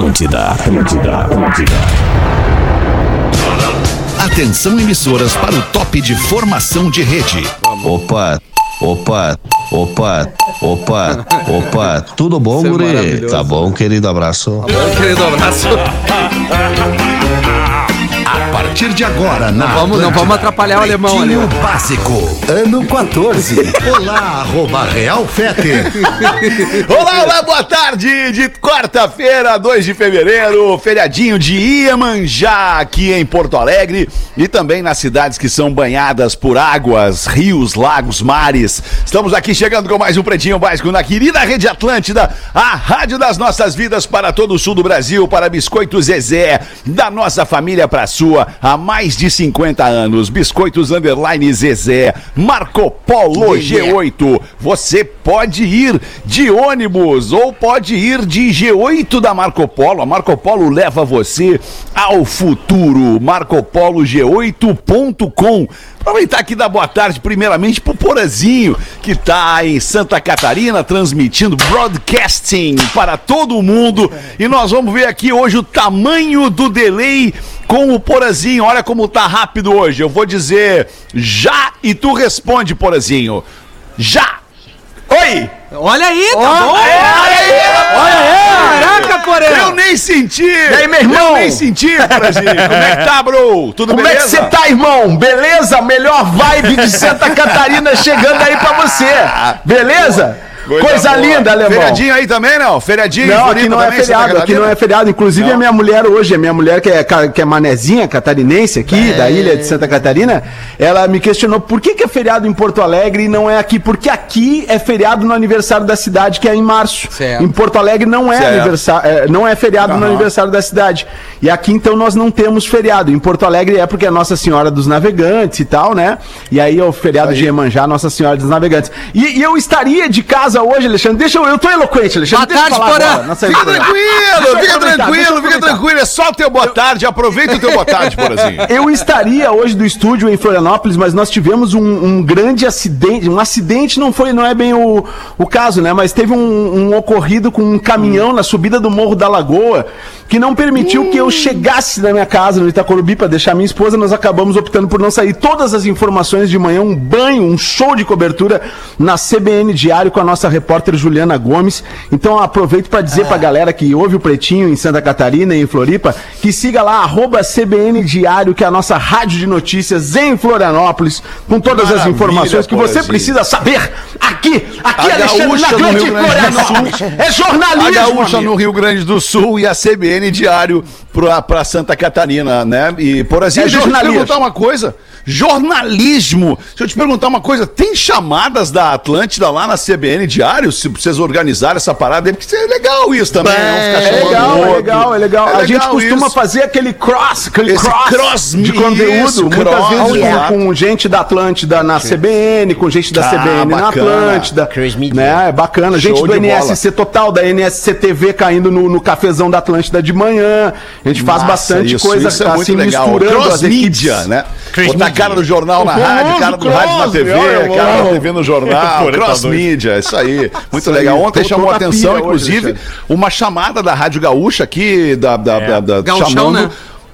Atlântida, Atlântida, Atlântida. Atenção emissoras para o top de formação de rede. Opa, opa, opa, opa, opa. Tudo bom, Isso é guri? maravilhoso. Tá bom, querido abraço. Querido abraço. A partir de agora, na Vamos, não vamos atrapalhar o alemão ali. Pretinho Básico, ano 14. Olá, arroba Real Fete. Olá, olá, boa tarde de quarta-feira, 2 de fevereiro, feriadinho de Iemanjá aqui em Porto Alegre e também nas cidades que são banhadas por águas, rios, lagos, mares. Estamos aqui chegando com mais um Pretinho Básico na querida Rede Atlântida, a rádio das nossas vidas para todo o sul do Brasil, para Biscoitos Zezé, da nossa família para a sua, há mais de 50 anos. Biscoitos Underline Zezé, Marco Polo G8. Você pode ir de ônibus ou pode ir de G8 da Marco Polo. A Marco Polo leva você ao futuro. MarcoPoloG8.com. Aproveitar aqui da boa tarde, primeiramente, pro Porazinho, que tá em Santa Catarina, transmitindo broadcasting para todo mundo. E nós vamos ver aqui hoje o tamanho do delay com o Porazinho. Olha como tá rápido hoje. Eu vou dizer já e tu responde, Porazinho. Já! Oi! Olha aí, tá bom? Olha aí! Olha aí! Caraca, Porém! Nem senti! E aí, meu irmão? Eu nem senti, Porazinho. Como é que tá, bro? Tudo Como é que beleza? você tá, irmão? Beleza? Melhor vibe de Santa Catarina chegando aí pra você. Beleza? Coisa, boa. linda, alemão. Feriadinho aí também, não? Feriadinho em Não, aqui não é também, Santa feriado, aqui não é feriado. Inclusive, Não. a minha mulher hoje, a minha mulher que é, que é manezinha, catarinense aqui, da ilha de Santa Catarina, ela me questionou por que, que é feriado em Porto Alegre e não é aqui. Porque aqui é feriado no aniversário da cidade, que é em março. Certo. Em Porto Alegre não é, Certo. aniversário, é, não é feriado no Aham. aniversário da cidade. E aqui, então, nós não temos feriado. Em Porto Alegre é porque é Nossa Senhora dos Navegantes e tal, né? E aí é o feriado de Iemanjá, Nossa Senhora dos Navegantes. E, e eu estaria de casa hoje, Alexandre. Deixa eu. Eu tô eloquente, Alexandre. Boa tarde, falar Porã. Fica tranquilo, Deixa eu fica tranquilo, fica tranquilo. É só o teu boa tarde. Aproveita o teu boa tarde, Porazinho. Eu estaria hoje do estúdio em Florianópolis, mas nós tivemos um, um grande acidente. Um acidente não foi, não é bem o, o caso, né? Mas teve um, um ocorrido com um caminhão na subida do Morro da Lagoa que não permitiu que eu chegasse na minha casa no Itacorubi para deixar minha esposa. Nós acabamos optando por não sair. Todas as informações de manhã, um banho, um show de cobertura na CBN Diário com a nossa repórter Juliana Gomes. Então aproveito para dizer pra galera que ouve o Pretinho em Santa Catarina e em Floripa que siga lá arroba CBN Diário, que é a nossa rádio de notícias em Florianópolis, com todas as Maravilha, informações que você precisa saber aqui, aqui A Alexandre, na gaúcha no grande Florianópolis. É A jornalismo, Gaúcha amigo. no Rio Grande do Sul e a CBN Diário pra Santa Catarina, né? E, Porazinho, É deixa eu te perguntar uma coisa. Jornalismo. Deixa eu te perguntar uma coisa. Tem chamadas da Atlântida lá na CBN Diário? Se vocês organizarem essa parada aí, porque é legal isso também. né? Ficar É chamando legal, é legal, é legal. a gente legal costuma isso. fazer aquele cross, aquele Esse cross, cross, de conteúdo, isso, muitas cross, vezes com- com, gente da Atlântida na CBN, com gente da Ah, CBN na bacana. Atlântida. Cross media. Né? É bacana. Gente Show do de NSC Total, da NSC TV caindo no, no cafezão da Atlântida de manhã. A gente faz Massa, bastante isso, coisa isso é assim, muito legal. misturando Cross as mídia, né? Cross Botar a media. cara do jornal na rádio, cara do rádio na TV, cara da. TV no jornal, cross mídia, isso aí. Muito Isso aí, legal. Ontem tô- chamou a atenção, hoje, inclusive, Alexandre. uma chamada da Rádio Gaúcha aqui, da, da, da, da- Gauchão, chamando. né?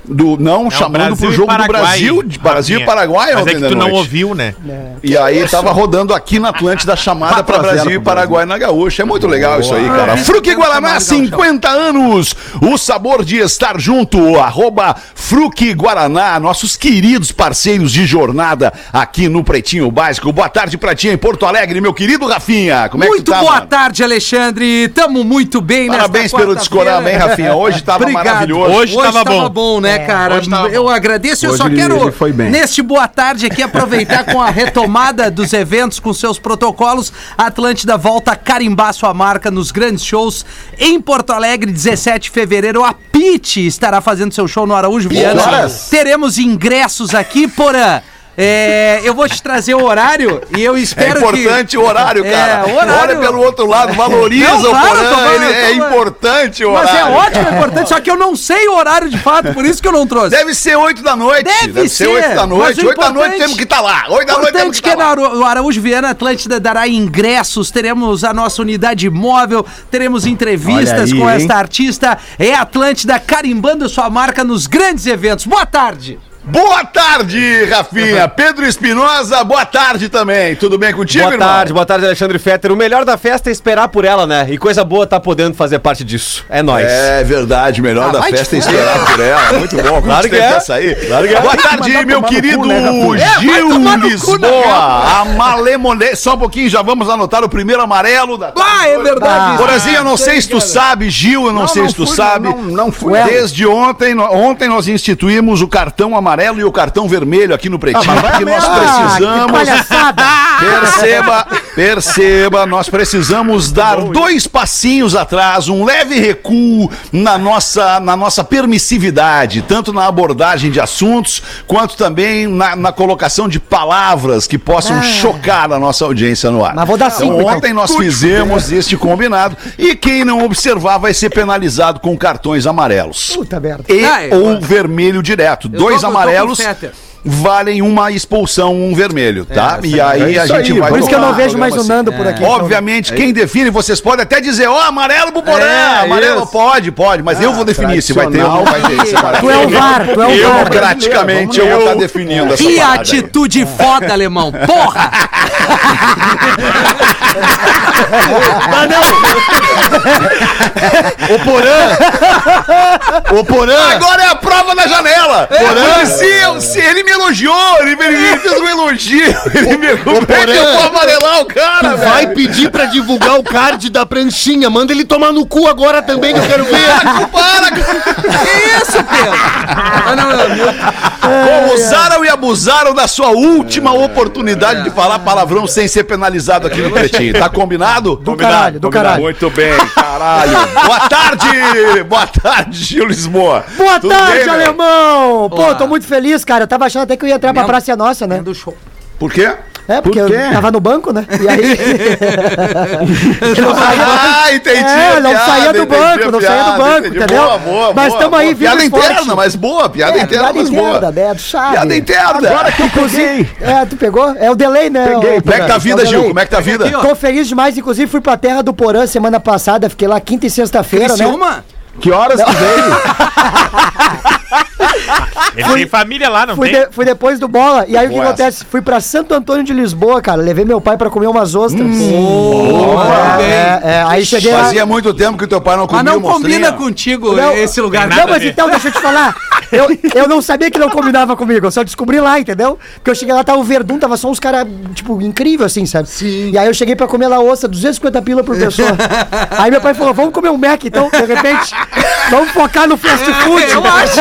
Do, não, chamando Brasil pro jogo do Brasil, de Brasil e. Paraguai Mas ontem é que tu não ouviu, né? E aí tava rodando aqui na Atlântida a chamada 4 para a 0 Brasil e Paraguai na Gaúcha. É muito legal isso aí, cara. Fruque Guaraná, 50 anos. O sabor de estar junto. Arroba Fruque Guaraná, nossos queridos parceiros de jornada aqui no Pretinho Básico. Boa tarde pra ti em Porto Alegre, meu querido Rafinha. Como é que Muito tu tá, boa mano? tarde, Alexandre. Tamo muito bem nesta Parabéns pelo descorar bem, Rafinha. Hoje tava Obrigado. maravilhoso. Hoje tava bom. bom, né, cara? hoje tava Eu agradeço. Eu Hoje só ele- quero, ele foi bem. neste boa tarde aqui, aproveitar com a retomada dos eventos, com seus protocolos. A Atlântida volta a carimbar sua marca nos grandes shows em Porto Alegre, 17 de fevereiro. A Pete estará fazendo seu show no Araújo Viana. Teremos ingressos aqui, porã. É, eu vou te trazer o horário e eu É espero importante que... o horário, cara. É, o horário- Olha pelo outro lado, valoriza Não, o claro, Porã. tô falando, ele- tô é importante o Mas horário. é ótimo, é importante, só que eu não sei o horário de fato, por isso que eu não trouxe. Deve ser 8 da noite. Deve ser ser, 8 da mas noite. o 8 da noite temos que estar lá. 8 da noite temos Importante que que estar na lá. Aru- Araújo Viana Atlântida dará ingressos, teremos a nossa unidade móvel, teremos entrevistas aí, com hein? esta artista. É Atlântida carimbando sua marca nos grandes eventos. Boa tarde! Boa tarde, Rafinha. Pedro Espinosa, boa tarde também. Tudo bem contigo, Boa irmão? tarde, boa tarde, Alexandre Fetter. O melhor da festa é esperar por ela, né? E coisa boa tá podendo fazer parte disso. É nóis. É verdade, melhor Ah, da festa é esperar por ela. Muito bom. Claro que é. Aí. Claro que é. Boa tarde, meu querido cu, né? É, Gil cu, Lisboa. na A malemole... Só um pouquinho, já vamos anotar o primeiro amarelo da Ah, é verdade! Porazinho, eu não sei se tu sabe, Gil, eu não, sei não se tu fui, sabe. não- não fui. Desde ontem, ontem nós instituímos o cartão amarelo e o cartão vermelho aqui no Pretinho, porque nós precisamos. palhaçada! Perceba, perceba, nós precisamos dar dois passinhos atrás, um leve recuo na nossa, na nossa permissividade, tanto na abordagem de assuntos, quanto também na, na colocação de palavras que possam chocar a nossa audiência no ar. Mas vou dar cinco, Então, então. ontem nós fizemos este combinado e quem não observar vai ser penalizado com cartões amarelos. Puta merda. E Ah, eu- ou vermelho direto. Eu Dois tô- eu tô com amarelos. Valem uma expulsão, um vermelho, tá? e aí é a gente aí, vai Por isso que eu não vejo mais o Nando assim. por aqui. Obviamente, quem define, vocês podem até dizer, ó, amarelo pro Porã, É, amarelo, isso. pode, pode, mas eu vou definir se vai ter ou não vai ter esse amarelo. Tu é o VAR, tu é o VAR. Democraticamente, eu vou estar definindo essa Que aí. atitude foda, alemão! Porra! Ô Porã! Ô Porã! Agora é a prova na janela! Porã, se, eu- se ele me elogiou, ele me, ele me fez um elogio, ele me como é que eu vou amarelar o cara, Tu velho? vai pedir pra divulgar o card da pranchinha. Manda ele tomar no cu agora também, que eu quero ver. Para, Que isso, Pedro? Ah, não, não, meu- Como usaram e abusaram da sua última oportunidade de falar palavrão sem ser penalizado aqui no Pretinho. Tá combinado? Do caralho, do caralho. Muito bem, caralho. Boa tarde! Boa tarde, Gil Lisboa. Boa Tudo tarde, bem, alemão! Pô, Olá. tô muito feliz, cara. Eu tava achando até que eu ia entrar pra Praça Nossa, né? do show. Por quê? É, porque Por eu tava no banco, né? E aí. não saía, Ah, entendi. É, não piada, saía do banco, não saía do banco, entendi. entendeu? Boa, boa, Mas boa, tamo aí, boa. Piada interna, forte. mas boa. Piada É, interna, piada mas boa. interna, né? Tu sabe. Piada interna. Agora que eu peguei. É, tu pegou? É o delay, né? Peguei. o- Como é que tá a vida, é Gil? Como é que tá a vida? Tô feliz demais, inclusive fui pra terra do Porã semana passada, fiquei lá quinta e sexta-feira, né? Criciúma? Que horas tu veio? Ele tem família lá, não Fui, tem? de- fui depois do bola. E aí o que Boa acontece? Fui pra Santo Antônio de Lisboa, cara. Levei meu pai pra comer umas ostras. Boa, é, é, é, aí cheguei lá. Fazia muito tempo que teu pai não comia Mas não mostrinha. combina contigo Não, esse lugar. nada Não, mas então, deixa eu te falar. Eu, eu não sabia que não combinava comigo, eu só descobri lá, entendeu? Porque eu cheguei lá, tava o Verdun, tava só uns caras, tipo, incrível assim, sabe? Sim. E aí eu cheguei pra comer lá ostra, 250 pila por pessoa. aí meu pai falou, vamos comer um Mac então, de repente. Vamos focar no fast food. Eu acho.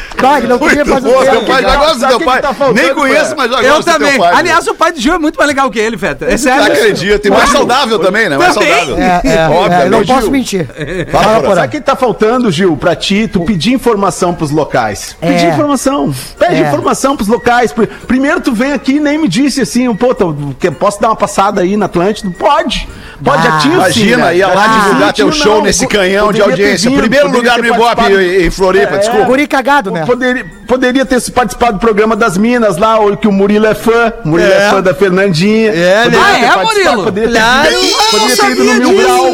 Vai, não comia Muito faz um bom, tempo. teu pai já Sabe gosta do o teu que pai. tá Nem conheço, mas já Eu gosto do também. teu pai. Aliás, o pai do Gil é muito mais legal que ele, Feta. É não sério. acredito. E mais saudável também, né? Mais saudável. É, é, Óbvio, é, eu não meu posso mentir. Fala, Porã. Sabe o que tá faltando, Gil, pra ti? Tu pedir informação pros locais. Pedir É. informação. Pede informação pros locais. Pri- Primeiro tu vem aqui e nem me disse assim, pô, posso dar uma passada aí na Atlântida? Pode. Pode, já tinha sim, Imagina, né? ia lá divulgar teu show não. nesse canhão de audiência. Primeiro lugar no Ibope em Floripa, É. desculpa. Guri cagado, né? Poderia, poderia ter participado do programa das Minas lá, o- que o Murilo é fã. O Murilo é, É. fã da Fernandinha. É, Poderia né? ter Ah, é, participado, Murilo? Poderia ter, poderia ter ido no sabia Mil Grau.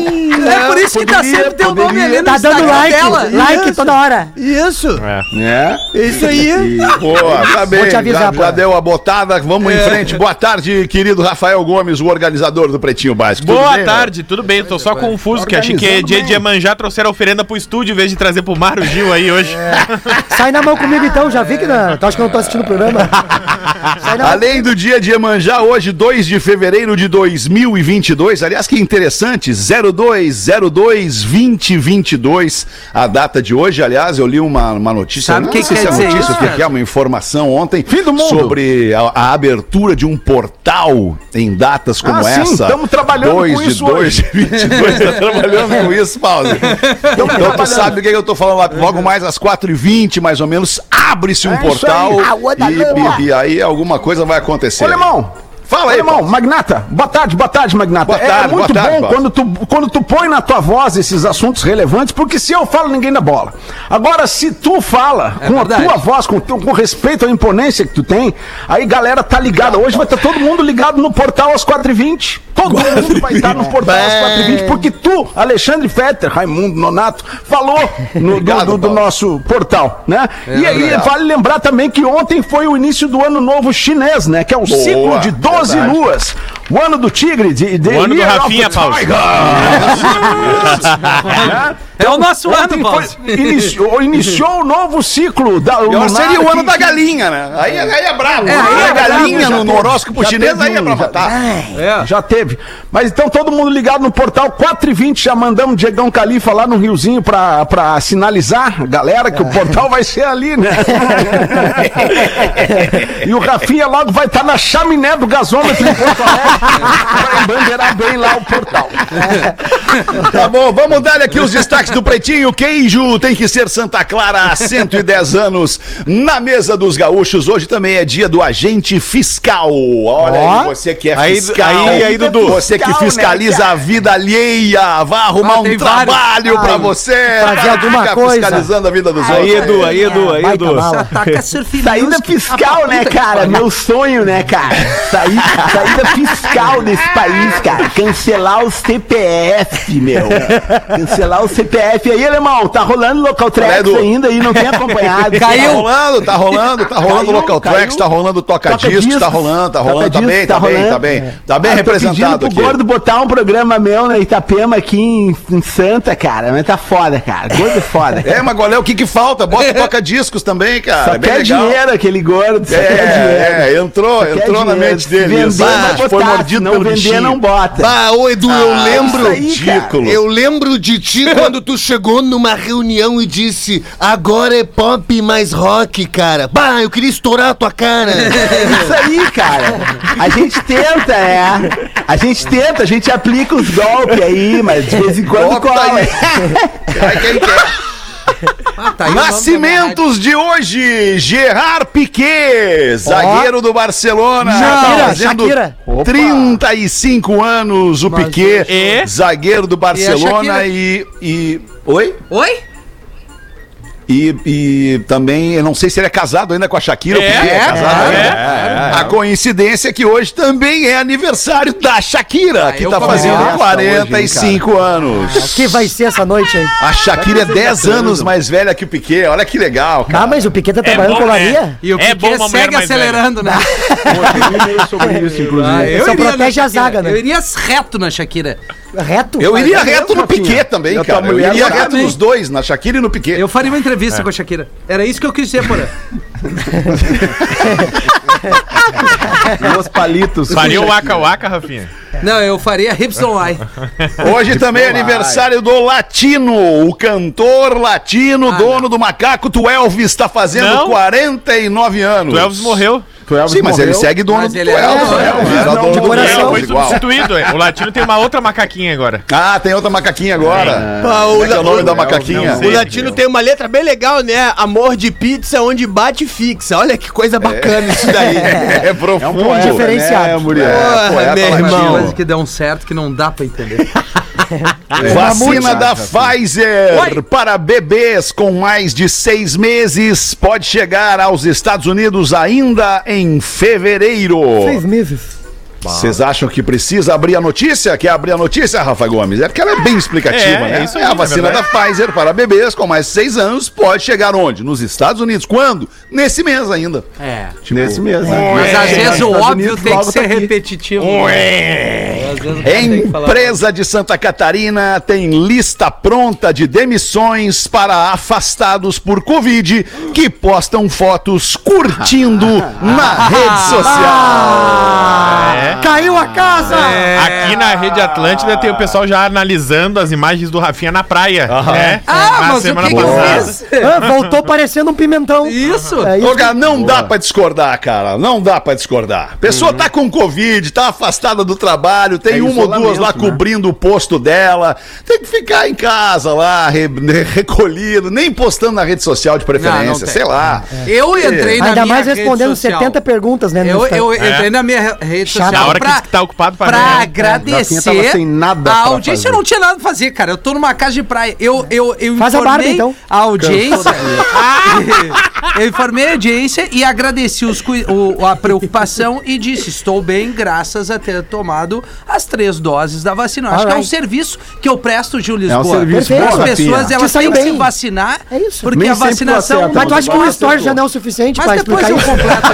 É por isso que tá poderia, sempre teu nome poderia. ali no Tá dando like, dela. like toda hora. Isso! É. Isso aí! Boa, tá bem. te avisar, já, já deu a botada. Vamos em frente. Boa tarde, querido Rafael Gomes, o organizador do Pretinho Básico. Tudo Boa bem, tarde, tudo bem? Tô só confuso, que achei que dia bem. de Iemanjá trouxeram a oferenda pro estúdio em vez de trazer pro Mário Gil aí hoje. Sai na mão comigo então, já vi que não. Tu acha que eu não tô assistindo o programa? Além do dia de Iemanjá, hoje, 2 de fevereiro de 2022. Aliás, que interessante, 0202 2022, a data de hoje. Aliás, eu li uma, uma notícia, Sabe não o que sei quer se é dizer notícia, isso, que que é, uma informação ontem Fim do mundo. sobre a, a abertura de um portal em datas como Ah, sim, essa. tamo trabalhando 2 com de isso 2 hoje. de 22, tá trabalhando com isso, Paulo. Então tu sabe o que, que eu tô falando lá. Logo mais às 4h20, mais ou menos, abre-se um É portal aí. E, e- e aí alguma coisa vai acontecer. Ô, Lemão. Fala aí, irmão. Magnata, boa tarde, boa tarde, Magnata. Boa tarde, é muito tarde, bom quando tu, quando tu põe na tua voz esses assuntos relevantes, porque se eu falo, ninguém dá bola. Agora, se tu fala com verdade. a tua voz, com, com respeito à imponência que tu tem, aí galera tá ligada. Hoje vai estar todo mundo ligado no portal às 4h20. Todo mundo vai estar no portal às 4h20, porque tu, Alexandre Fetter, Raimundo Nonato, falou no, do, Obrigado, do- do Paulo. nosso portal, né? e aí, vale lembrar também que ontem foi o início do ano novo chinês, né? Que é o Boa, ciclo de 12 verdade. luas. O ano do tigre, de, de O ano do Rafinha, Paulo. É o nosso ano, Ontem Paulo. iniciou, iniciou o novo ciclo da lunar seria o ano que- da galinha, né? Aí, aí é brabo. É, aí é galinha no, horóscopo chinês, aí é pra já- matar. É, já teve. Mas então todo mundo ligado no portal 420, já mandamos Diegão Califa lá no Riozinho pra, pra sinalizar galera que o portal vai ser ali, né? e o Rafinha logo vai estar na chaminé do gasômetro em Porto Alegre pra embandeirar bem lá o portal. Tá bom, vamos dar aqui os destaques do Pretinho. Queijo tem que ser Santa Clara há 110 anos. Na mesa dos gaúchos, hoje também é dia do agente fiscal. Olha Ó. aí, você que é Aí- fiscal. aí- aí, Dudu. Você que né, fiscaliza a vida alheia. Vá arrumar Ah, um tem vários. trabalho pra Ai, você. fazer alguma ficar coisa. fiscalizando a vida dos Aí, outros. Edu, aí, Edu, aí, Edu. Saída fiscal, Ah, né, cara? Meu sonho, né, cara? Saída, saída fiscal desse país, cara. Cancelar o CPF, meu. Cancelar o CPF. E aí, alemão, tá rolando local tracks ainda aí, não tem acompanhado. Caiu. Tá rolando, tá rolando, tá rolando Caiu, local caiu. tracks, tá rolando toca, Toca discos, tá discos. rolando, tá rolando, tá discos, bem, tá tá bem, rolando. tá bem. Tá bem Ah, tô representado pedindo pro aqui. Gordo botar um programa meu na Itapema aqui em, em Santa, cara. Mas tá foda, cara. Gordo é foda. É, mas qual é o que que falta? Bota toca discos também, cara. Só é bem quer legal. dinheiro aquele gordo. Só quer dinheiro. É, é, entrou, Só entrou na dinheiro. mente dele. Vender, isso. Vai botar. foi mordido não pelo vender, bichinho. não bota. Bah, ô Edu, eu Ah, lembro. isso aí. Ridículo. Eu lembro de ti quando tu chegou numa reunião e disse: agora é pop mais rock, cara. Bah, eu queria estourar a tua cara. Isso aí, cara. A gente tenta, é. A gente tenta, a gente aplica os golpes aí, mas de vez em quando cola. aí. Vai quem quer. Ah, tá Nascimentos de hoje, Gerard Piquet, zagueiro do Barcelona, Shakira, tá fazendo Shakira. 35 anos o Piquet, E? zagueiro do Barcelona e, e... Oi? Oi? E, e também, eu não sei se ele é casado ainda com a Shakira. É, o Piquet é, casado é, ainda. A coincidência é que hoje também é aniversário da Shakira, que eu tá fazendo nessa 45 anos. O que vai ser essa noite aí? A Shakira é 10 anos mais velha que o Piquet. Olha que legal, cara. Ah, mas o Piquet tá trabalhando bom, com né? olaria? E o É Piquet bom uma segue acelerando, né? sobre isso, inclusive. Ah, Só iria protege a zaga, né? Eu iria reto na Shakira. Reto? Eu iria é reto no Piquet também, E tua cara. Eu iria também? reto nos dois, na Shakira e no Piquet. Eu faria uma entrevista com a Shakira. Era isso que eu quis dizer, Porã. Os palitos. Faria o Waka Waka, Rafinha? Não, eu faria Lie. Hoje também é aniversário do Latino, o cantor latino, Ah, dono do macaco, tu Elvis, está fazendo Não. 49 anos. O Elvis morreu. Sim, mas ele segue dono Mas do ele é- Elvis, é, né? é, Elvis, é, é não, dono de do coração. Foi substituído. é. O Latino tem uma outra macaquinha agora. Ah, tem outra macaquinha agora. Como é que é o nome da macaquinha? sei. O latino tem uma letra bem legal, né? Amor de pizza onde bate e fixa. Olha que coisa bacana isso daí. É profundo. poeta, Diferenciado. né, Muriel? É, meu irmão. Coisas que dão certo que não dá pra entender. Vacina da Pfizer para bebês com mais de seis meses pode chegar aos Estados Unidos ainda em fevereiro. Seis meses. Vocês acham que precisa abrir a notícia? Quer abrir a notícia, Rafa Gomes? É porque ela é bem explicativa, É, né? é isso aí, a na vacina da. Pfizer para bebês com mais de 6 anos pode chegar onde? Nos Estados Unidos. Quando? Nesse mês ainda. É. Nesse mês, né? Mas às É, vezes o óbvio Unidos tem que logo ser tá repetitivo. né? Falar- Empresa de Santa Catarina tem lista pronta de demissões para afastados por Covid que postam fotos curtindo na rede social. É. Caiu a casa! Aqui na Rede Atlântida tem o pessoal já analisando as imagens do Rafinha na praia. né? Ah, na mas o que que fez? Ah, voltou parecendo um pimentão. Isso. É isso. Não dá pra discordar, cara. Não dá pra discordar. A pessoa tá com Covid, tá afastada do trabalho, tem É uma ou duas lá né? cobrindo o posto dela. Tem que ficar em casa lá, re- re- recolhido, nem postando na rede social de Não, não preferência, tem. sei lá. Eu entrei na Ainda minha mais respondendo social. 70 perguntas, né? Eu, eu entrei na minha re- rede Chato. social Na hora que tá ocupado pra pra nada. agradecer tava sem nada a pra audiência. fazer. Eu não tinha nada pra fazer, cara. Eu tô numa casa de praia. Eu, eu, eu Faz a informei barba, então. a audiência. eu informei a audiência e agradeci os, o- a preocupação e disse: estou bem, graças a ter tomado as três doses da vacina. Eu Acho que é um serviço que eu presto, Gil Lisboa. serviço bom, As Rafinha. pessoas elas têm que se bem. vacinar. É isso. Porque Nem a vacinação. acerta, Mas tu acha que um story acertou. já não é o suficiente Mas pra depois explicar eu completo.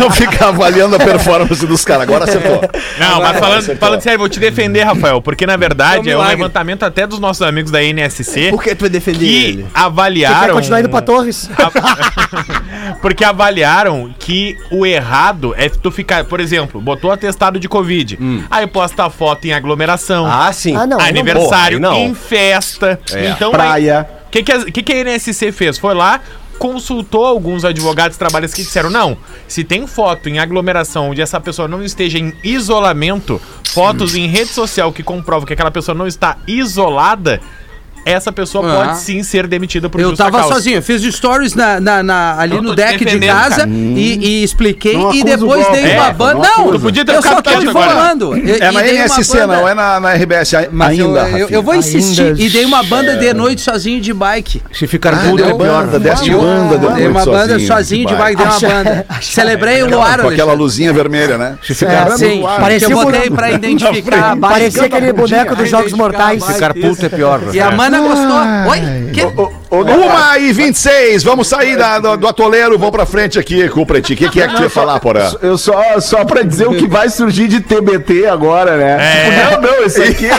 Não fica avaliando a performance dos caras. Agora acertou. Não, mas falando, falando sério, vou te defender, Rafael, porque na verdade É é um milagre. levantamento até dos nossos amigos da NSC Por que tu vai defender que ele? Quer avaliaram. continuar indo pra Torres? Porque avaliaram que o errado é tu ficar, por exemplo, botou atestado de Covid, aí posta foto em aglomeração, Ah, sim. Ah, não. aí não aniversário, Porra, não. em festa. Então, Praia. O que, que, que a NSC fez? Foi lá, consultou alguns advogados trabalhistas que disseram: não, se tem foto em aglomeração onde essa pessoa não esteja em isolamento, fotos em rede social que comprovam que aquela pessoa não está isolada. Essa pessoa Ah. pode sim ser demitida por Eu justa tava causa. sozinho, eu fiz stories na, na- na- ali Eu no deck de casa cara. e, e expliquei Não e depois dei é, uma não banda. Não, Tu podia ter eu só tô. E- É na NSC, não é na, na RBS a- Mas eu, ainda, eu, Rafinha. eu vou insistir Ainda. e dei uma banda de noite sozinho de bike. Se ficar Ah, puto deu é pior. banda, deste Eu- banda, deu Dei uma noite banda sozinho de bike, dei uma banda. Celebrei o luar, Com aquela luzinha vermelha, né? É, Sim, parecia que eu um botei pra identificar. Parecia aquele boneco dos Jogos Mortais. Ficar puto é pior. E a mana gostou. Oi? Que? Uma e 26, vamos sair da- do, do atoleiro, vamos pra frente aqui com o Pretinho. O que, que é que tu ia falar, Porã? Eu só, só pra dizer o que vai surgir de TBT agora, né? É. Tipo, não, não, esse aqui é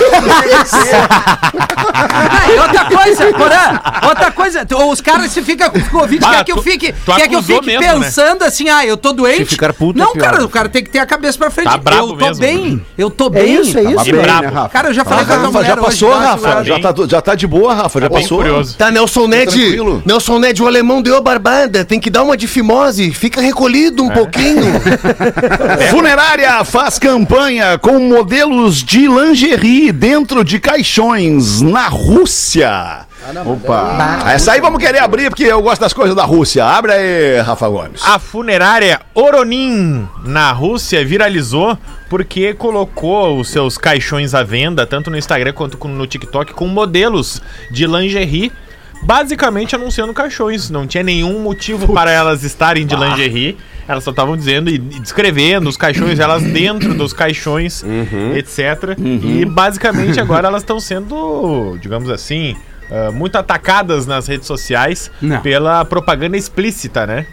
Ah, e outra coisa, Porã, outra coisa, os caras se ficam com Covid, Ah, quer que eu fique, quer que eu fique mesmo, né? pensando assim, ah, eu tô doente. Se ficar puto é Não, pior. cara, o cara tem que ter a cabeça pra frente. Tá brabo eu tô mesmo. bem, eu tô É bem. isso, é isso. E brabo. né, Rafa? Cara, eu já falei com a Rafa, já hoje, passou, tá Rafa? Já tá, já tá de boa, Rafa? Já Bem passou? Tá, Nelson Ned. tranquilo. Nelson Ned, o alemão deu a barbada. Tem que dar uma de fimose. Fica recolhido um pouquinho. Funerária faz campanha com modelos de lingerie dentro de caixões na Rússia. Opa. Essa aí vamos querer abrir porque eu gosto das coisas da Rússia. Abre aí, Rafa Gomes. A funerária Oronin, na Rússia, viralizou porque colocou os seus caixões à venda, tanto no Instagram quanto no TikTok, com modelos de lingerie, basicamente anunciando caixões. Não tinha nenhum motivo para elas estarem de lingerie. Elas só estavam dizendo e descrevendo os caixões, elas dentro dos caixões, etc. E basicamente agora elas estão sendo, digamos assim, ah, muito atacadas nas redes sociais Não. pela propaganda explícita, né?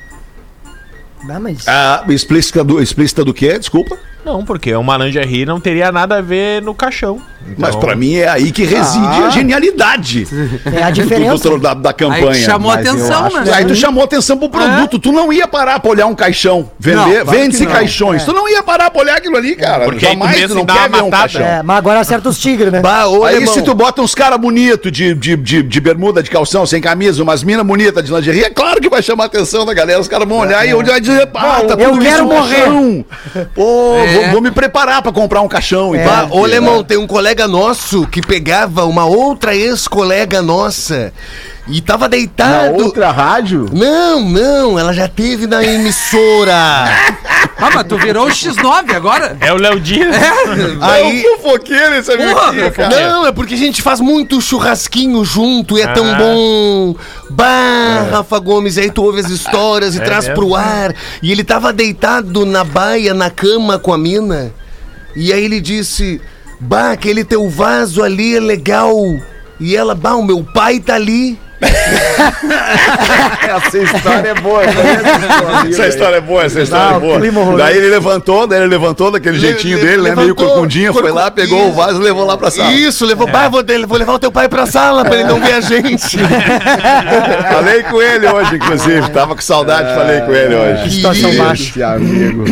Ah, mas... Ah, explícita do, explícita do quê? Desculpa. Não, porque uma lingerie não teria nada a ver no caixão. Mas Então, pra mim é aí que reside a genialidade É a do- diferença. do- da, da Aí campanha. que chamou mas eu atenção, né? Aí tu chamou atenção pro produto. Tu não ia parar pra olhar um caixão. Vender, vende-se caixões. Tu não ia parar pra olhar aquilo ali, cara. Porque aí tu Jamais tu em não quer ver um matada. caixão. É, mas agora acerta os tigres, né? bah, ô, Aí alemão. se tu bota uns caras bonitos de, de, de, de bermuda, de calção, sem camisa, umas minas bonitas de lingerie, é claro que vai chamar a atenção da galera. Os caras vão olhar e onde vai dizer, ah, tá eu tudo quero isso um morrer. Pô, É. vou, vou me preparar pra comprar um caixão. É. Então. ô, alemão, tem um colega nosso que pegava uma outra ex-colega nossa e tava Na deitado. outra rádio? Não, não, ela já teve na emissora. Ah, mas tu virou o X9 agora? É o Léo Dias. Aí, É um fofoqueiro esse amigo aqui, cara. Não, é porque a gente faz muito churrasquinho junto e é tão Ah. bom. Bah, Rafa Gomes, aí tu ouve as histórias e traz mesmo? pro ar. E ele tava deitado na baia, na cama com a mina. E aí ele disse: Bah, aquele teu vaso ali é legal. E ela, bah, o meu pai tá ali. Essa história é boa. Essa história é boa, essa história Ah, é boa. Daí ele levantou, daí ele levantou daquele jeitinho le- dele, né? Meio levantou, corcundinho, foi lá, pegou o vaso e levou lá pra sala. Isso, levou, bah, vou, de- vou levar o teu pai pra sala pra ele não ver a gente. Falei com ele hoje, inclusive. Tava com saudade, falei com ele hoje. Situação Querido. baixa. Amigo.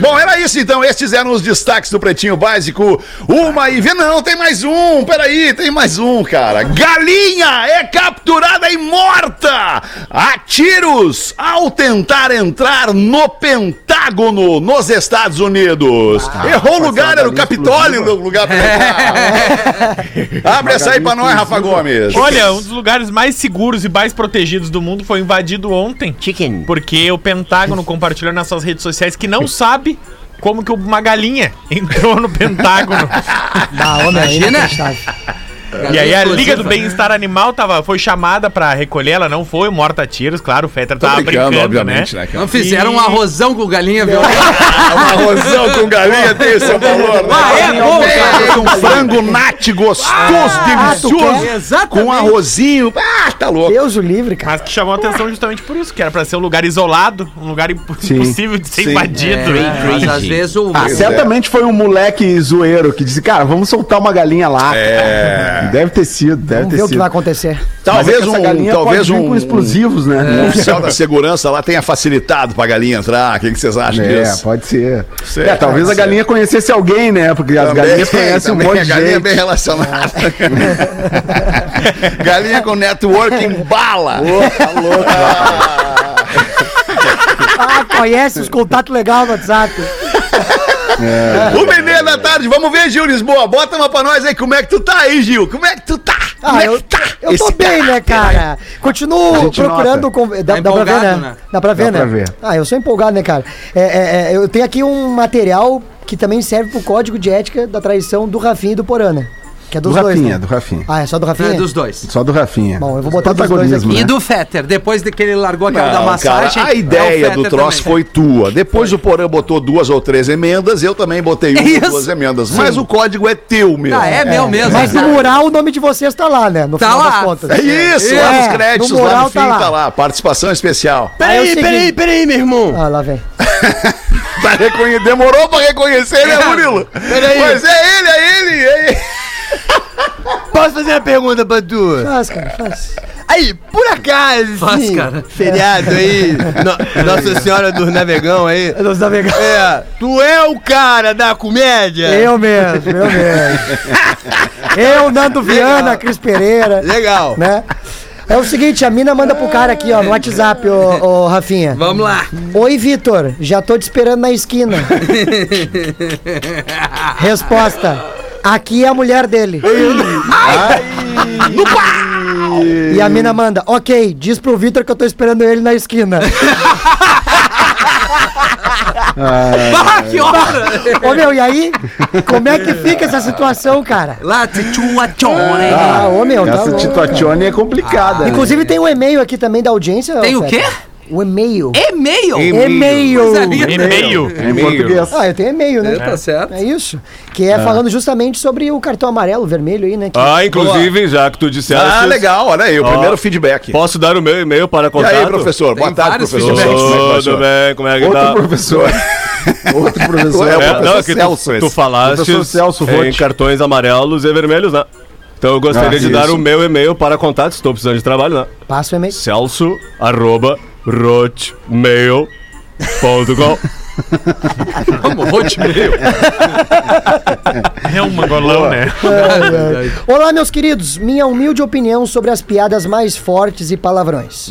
Bom, era isso então. Estes eram os destaques do Pretinho Básico. Uma e vê, não, tem mais um. Peraí, tem mais um, cara. Galinha é capturada e morta a tiros ao tentar entrar no Pentágono nos Estados Unidos. Errou o lugar, era o Capitólio o lugar pra entrar. Abre essa aí pra nós, Rafa Gomes. Olha, um dos lugares mais seguros e mais protegidos do mundo foi invadido ontem. Chicken. Porque o Pentágono compartilhou nas suas redes sociais que não sabe como que uma galinha entrou no Pentágono. Ah, homem, aí Imagina. Inacreditável. e aí a Liga do Bem-Estar Animal tava, foi chamada pra recolher, ela não foi, morta a tiros, claro, o Fetter tava brincando, brincando, obviamente, né? né? Não fizeram um arrosão com galinha, viu? Um arrozão com galinha tem seu valor, né? Ah, é bom, cara. Um frango nat gostoso, Ah, delicioso. Exatamente. Com um arrozinho. Ah, tá louco. Deus o livre, cara. Mas que chamou a atenção justamente por isso, que era pra ser um lugar isolado, um lugar imp- impossível de ser Sim. invadido. É, mas às vezes o. Ah, certamente foi um moleque zoeiro que disse, cara, vamos soltar uma galinha lá. É. Deve ter sido, deve Vamos ter ver o que sido. vai acontecer. Talvez Mas é um, talvez um, com explosivos, né? um oficial da segurança lá tenha facilitado pra galinha entrar. O que, que vocês acham É, disso? pode ser. Sei, é, talvez pode a galinha conhecesse alguém, né? Porque as Também, galinhas conhecem um monte a de galinha é gente. bem relacionada. galinha com networking bala. Ah, conhece os contatos legais no WhatsApp. O Menino da tarde, vamos ver, Gil Lisboa. Bota uma pra nós aí. Como é que tu tá aí, Gil? Como é que tu tá? Como Ah, é eu, que tá? eu tô Esse bem, né, cara? Continuo procurando. com- Dá, Tá dá pra ver, né? né? Dá pra ver, Dá né? pra ver. Ah, eu sou empolgado, né, cara? É, é, é, eu tenho aqui um material que também serve pro código de ética da traição do Rafinha e do Porana. Que é Do dos dois. Rafinha, né? do Rafinha. Ah, é só do Rafinha? É dos dois. Só do Rafinha. Bom, eu vou botar dos dois Protagonismo, aqui. E né? do Fetter, depois de que ele largou aquela da massagem. cara, a é ideia do Fetter troço também. foi tua. Depois o Porã botou duas ou três emendas, eu também botei uma ou duas emendas. Mas o código é teu mesmo. Ah, é meu mesmo. Mas no mural o nome de vocês tá lá, né? No Tá final lá. das contas. É isso, É, lá nos créditos, no lá moral no fim tá lá. tá lá. Participação especial. É Peraí, peraí, peraí, meu irmão. Ah, lá vem. Tá. Demorou pra reconhecer, né, Murilo? Peraí. Mas é ele, é ele, é ele. Posso fazer uma pergunta pra tu? Faz, cara, faz. Aí, por acaso, Faz, assim, cara. feriado aí, no- Nossa Senhora do Navegão aí. Nós navegamos. É, tu é o cara da comédia? Eu mesmo, eu mesmo. eu, Nando Viana, Cris Pereira, Legal. né? É o seguinte, a mina manda pro cara aqui, ó, no WhatsApp, ô, ô Rafinha. Vamos lá. Oi, Vitor, já tô te esperando na esquina. Resposta. Aqui é a mulher dele. E a mina manda, ok, diz pro Vitor que eu tô esperando ele na esquina. Ah, que hora! Ô meu, e aí? Como é que fica essa situação, cara? Lá, tchone. Ah, ô meu, tá Essa tituacione é complicada. né? Inclusive tem um e-mail aqui também da audiência. Tem o Feta. O e-mail. E-mail. E-mail. E-mail. Em português. Ah, eu tenho e-mail, né? É, tá certo. É isso. Que é falando justamente sobre o cartão amarelo, vermelho aí, né? que- Ah, inclusive, já que tu disseste. Ah, legal, olha aí, o Ó. primeiro feedback. Posso dar o meu e-mail para E contato? aí, professor? Boa Tem tarde, professor. feedbacks. Como é Tudo senhor? bem, como é que Outro tá? professor. Outro professor. É, o É, professor não, é que Celso tu, tu falaste Professor Celso em cartões amarelos e vermelhos, né? Então eu gostaria Ah, de dar isso. o meu e-mail para contato, estou precisando de trabalho, né? Passa o e-mail. Celso, arroba, Roch Mayo, Portugal Vamos, hotmail. É um mangolão, né? Olá, meus queridos. Minha humilde opinião sobre as piadas mais fortes e palavrões.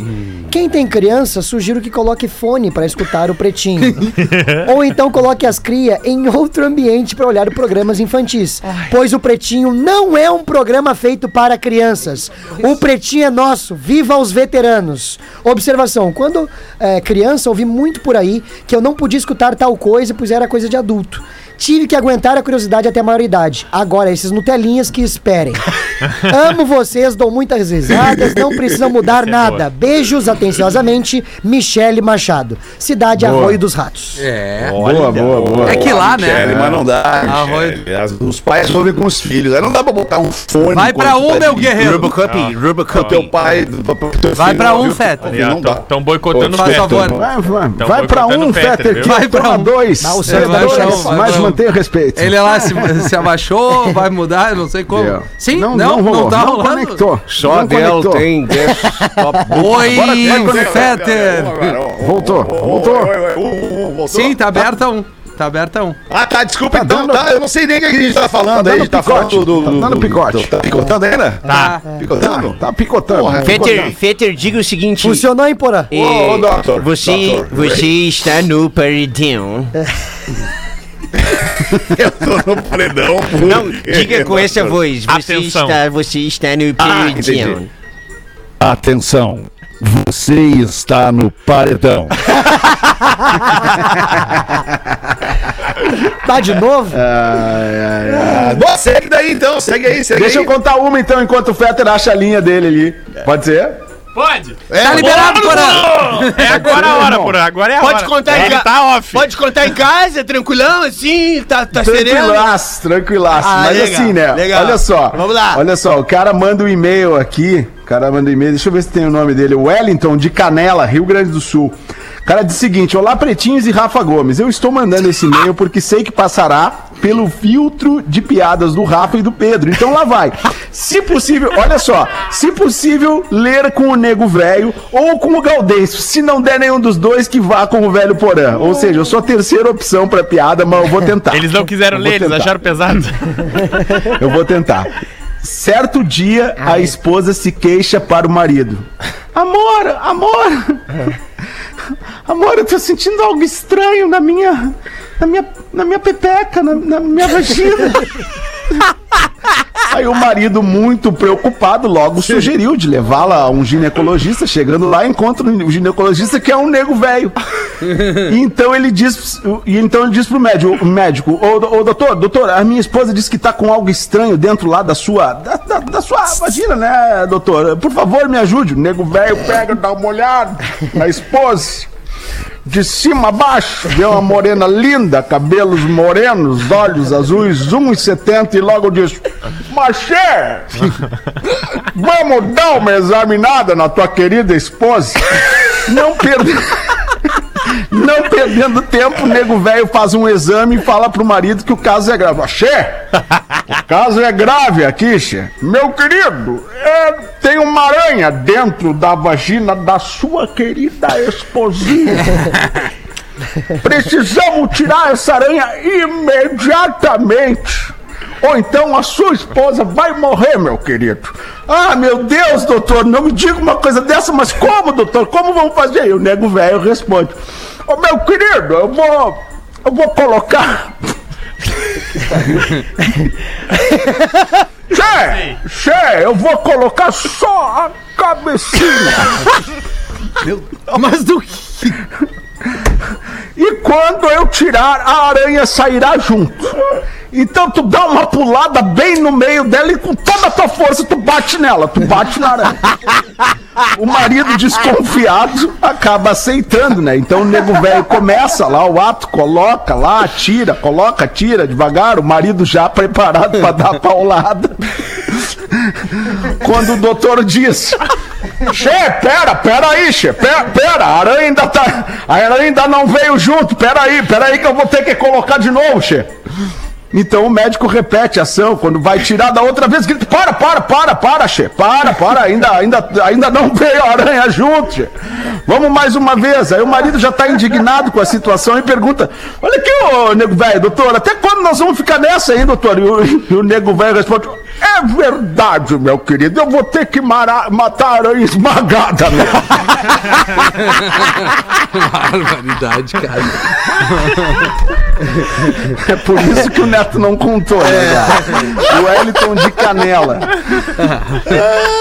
Quem tem criança, sugiro que coloque fone para escutar o pretinho. Ou então coloque as cria em outro ambiente para olhar programas infantis. Pois o pretinho não é um programa feito para crianças. O pretinho é nosso. Viva os veteranos. Observação: quando é, criança, ouvi muito por aí que eu não podia escutar escutar tal coisa, pois era coisa de adulto. Tive que aguentar a curiosidade até a maioridade. Agora, esses Nutelinhas que esperem. Amo vocês, dou muitas risadas, não precisam mudar nada. Beijos atenciosamente, Michele Machado. Cidade Arroio dos Ratos. É. Boa, boa, boa. É que lá, Michele, né? mas não dá. Arroio- Michele. As- Os pais ouvem com os filhos. Aí não dá pra botar um fone. Vai pra um, tá meu de- guerreiro. Rubacup, Pro Rubacup. teu pai. teu Vai filho pra um, dá. Estão boicotando o Fetter. Vai, vai, vai pra um, Fetter, Fetter, que Vai vai pra um. dois. Não, o É vai dois, um, vai mas um. mantenha o respeito. Ele lá se, se abaixou, vai mudar, não sei como. Deu. Sim, não, não, tá não rolando. conectou. Só não a Dell conectou. tem desktop. Oi, Fetter. Voltou, voltou. Sim, tá aberta um. Tá aberta um. Ah, tá, desculpa Tá então, dando- tá, eu não sei nem o que a gente tá falando Tá aí, a dando gente tá picote, falando do... tá do- dando do- picote. Tá picotando ainda? Tá. Picotando? Tá picotando. Porra, Fetter, Fetter, diga o seguinte. Funcionou, hein, Porã? é, Ô, ô, doutor, você, doutor. você está no paredão. Eu tô no paredão. Não, diga com essa voz. Você Atenção. está, você está no Ah, paredão. Atenção, você está no paredão. Tá de novo? Ah, bom, segue daí então, segue aí, segue Deixa aí. eu contar uma então, enquanto o Fetter acha a linha dele ali. Pode ser? Pode. Tá liberado, Porã. É agora a hora, por agora é a Pode hora. contar em Ele ca- tá off. Pode contar em casa, tranquilão, assim, tá, tá sereno. Tranquilaço, tranquilaço. Ah, Mas legal, assim, né? legal. Olha só. Vamos lá. Olha só, o cara manda um e-mail aqui. Cara manda e-mail. Deixa eu ver se tem o nome dele. Wellington, de Canela, Rio Grande do Sul. O cara diz o seguinte: Olá, pretinhos e Rafa Gomes. Eu estou mandando esse e-mail porque sei que passará pelo filtro de piadas do Rafa e do Pedro. Então lá vai. Se possível, olha só. Se possível, ler com o Nego Velho ou com o Gaudêncio. Se não der nenhum dos dois, que vá com o Velho Porã. Ou seja, eu sou a terceira opção pra piada, mas eu vou tentar. Eles não quiseram ler, eles acharam pesado. Eu vou tentar. Certo dia, a esposa se queixa para o marido. Amor, amor. Amor, eu tô sentindo algo estranho na minha. Na minha, na minha pepeca, na, na minha vagina. Aí o marido, muito preocupado, logo sugeriu de levá-la a um ginecologista. Chegando lá, encontra o ginecologista que é um nego velho. E então ele diz, e então ele diz pro médico, o médico, ô, ô doutor, doutor, a minha esposa disse que tá com algo estranho dentro lá da sua, da, da, da sua vagina, né, doutor? Por favor, me ajude. O nego velho pega, dá uma olhada na esposa. De cima a baixo, vê uma morena linda, cabelos morenos, olhos azuis, 1,70 e logo diz: Machê, vamos dar uma examinada na tua querida esposa? Não perde. Não perdendo tempo, o nego velho faz um exame e fala pro marido que o caso é grave. Xê, o caso é grave aqui, Xê. Meu querido, é, tem uma aranha dentro da vagina da sua querida esposinha. Precisamos tirar essa aranha imediatamente. Ou então a sua esposa vai morrer, meu querido. Ah, meu Deus, doutor, não me diga uma coisa dessa, mas como, doutor? Como vamos fazer? E o nego velho responde: Ô meu querido, eu vou. Eu vou colocar. Che, che, eu vou colocar só a cabecinha. Mas do que? E quando eu tirar, a aranha sairá junto. Então tu dá uma pulada bem no meio dela e com toda a tua força tu bate nela, tu bate na aranha. O marido desconfiado acaba aceitando, né? Então o nego velho começa lá o ato, coloca lá, tira, coloca, tira devagar, o marido já preparado pra dar a paulada. Quando o doutor diz: Che, pera, pera aí, che, pera, pera, a aranha ainda tá. A aranha ainda não veio junto, pera aí, pera aí que eu vou ter que colocar de novo, che. Então o médico repete a ação, quando vai tirar da outra vez, grita: para, para, para, para, che, para, para, ainda, ainda, ainda não veio a aranha junto, che. Vamos mais uma vez. Aí o marido já tá indignado com a situação e pergunta: Olha aqui, ô nego velho, doutor, até quando nós vamos ficar nessa aí, doutor? E o, e o nego velho responde: É verdade, meu querido, eu vou ter que mara- matar a aranha esmagada, meu. Barbaridade, cara. É por isso que o Neto não contou, né? O Wellington de Canela.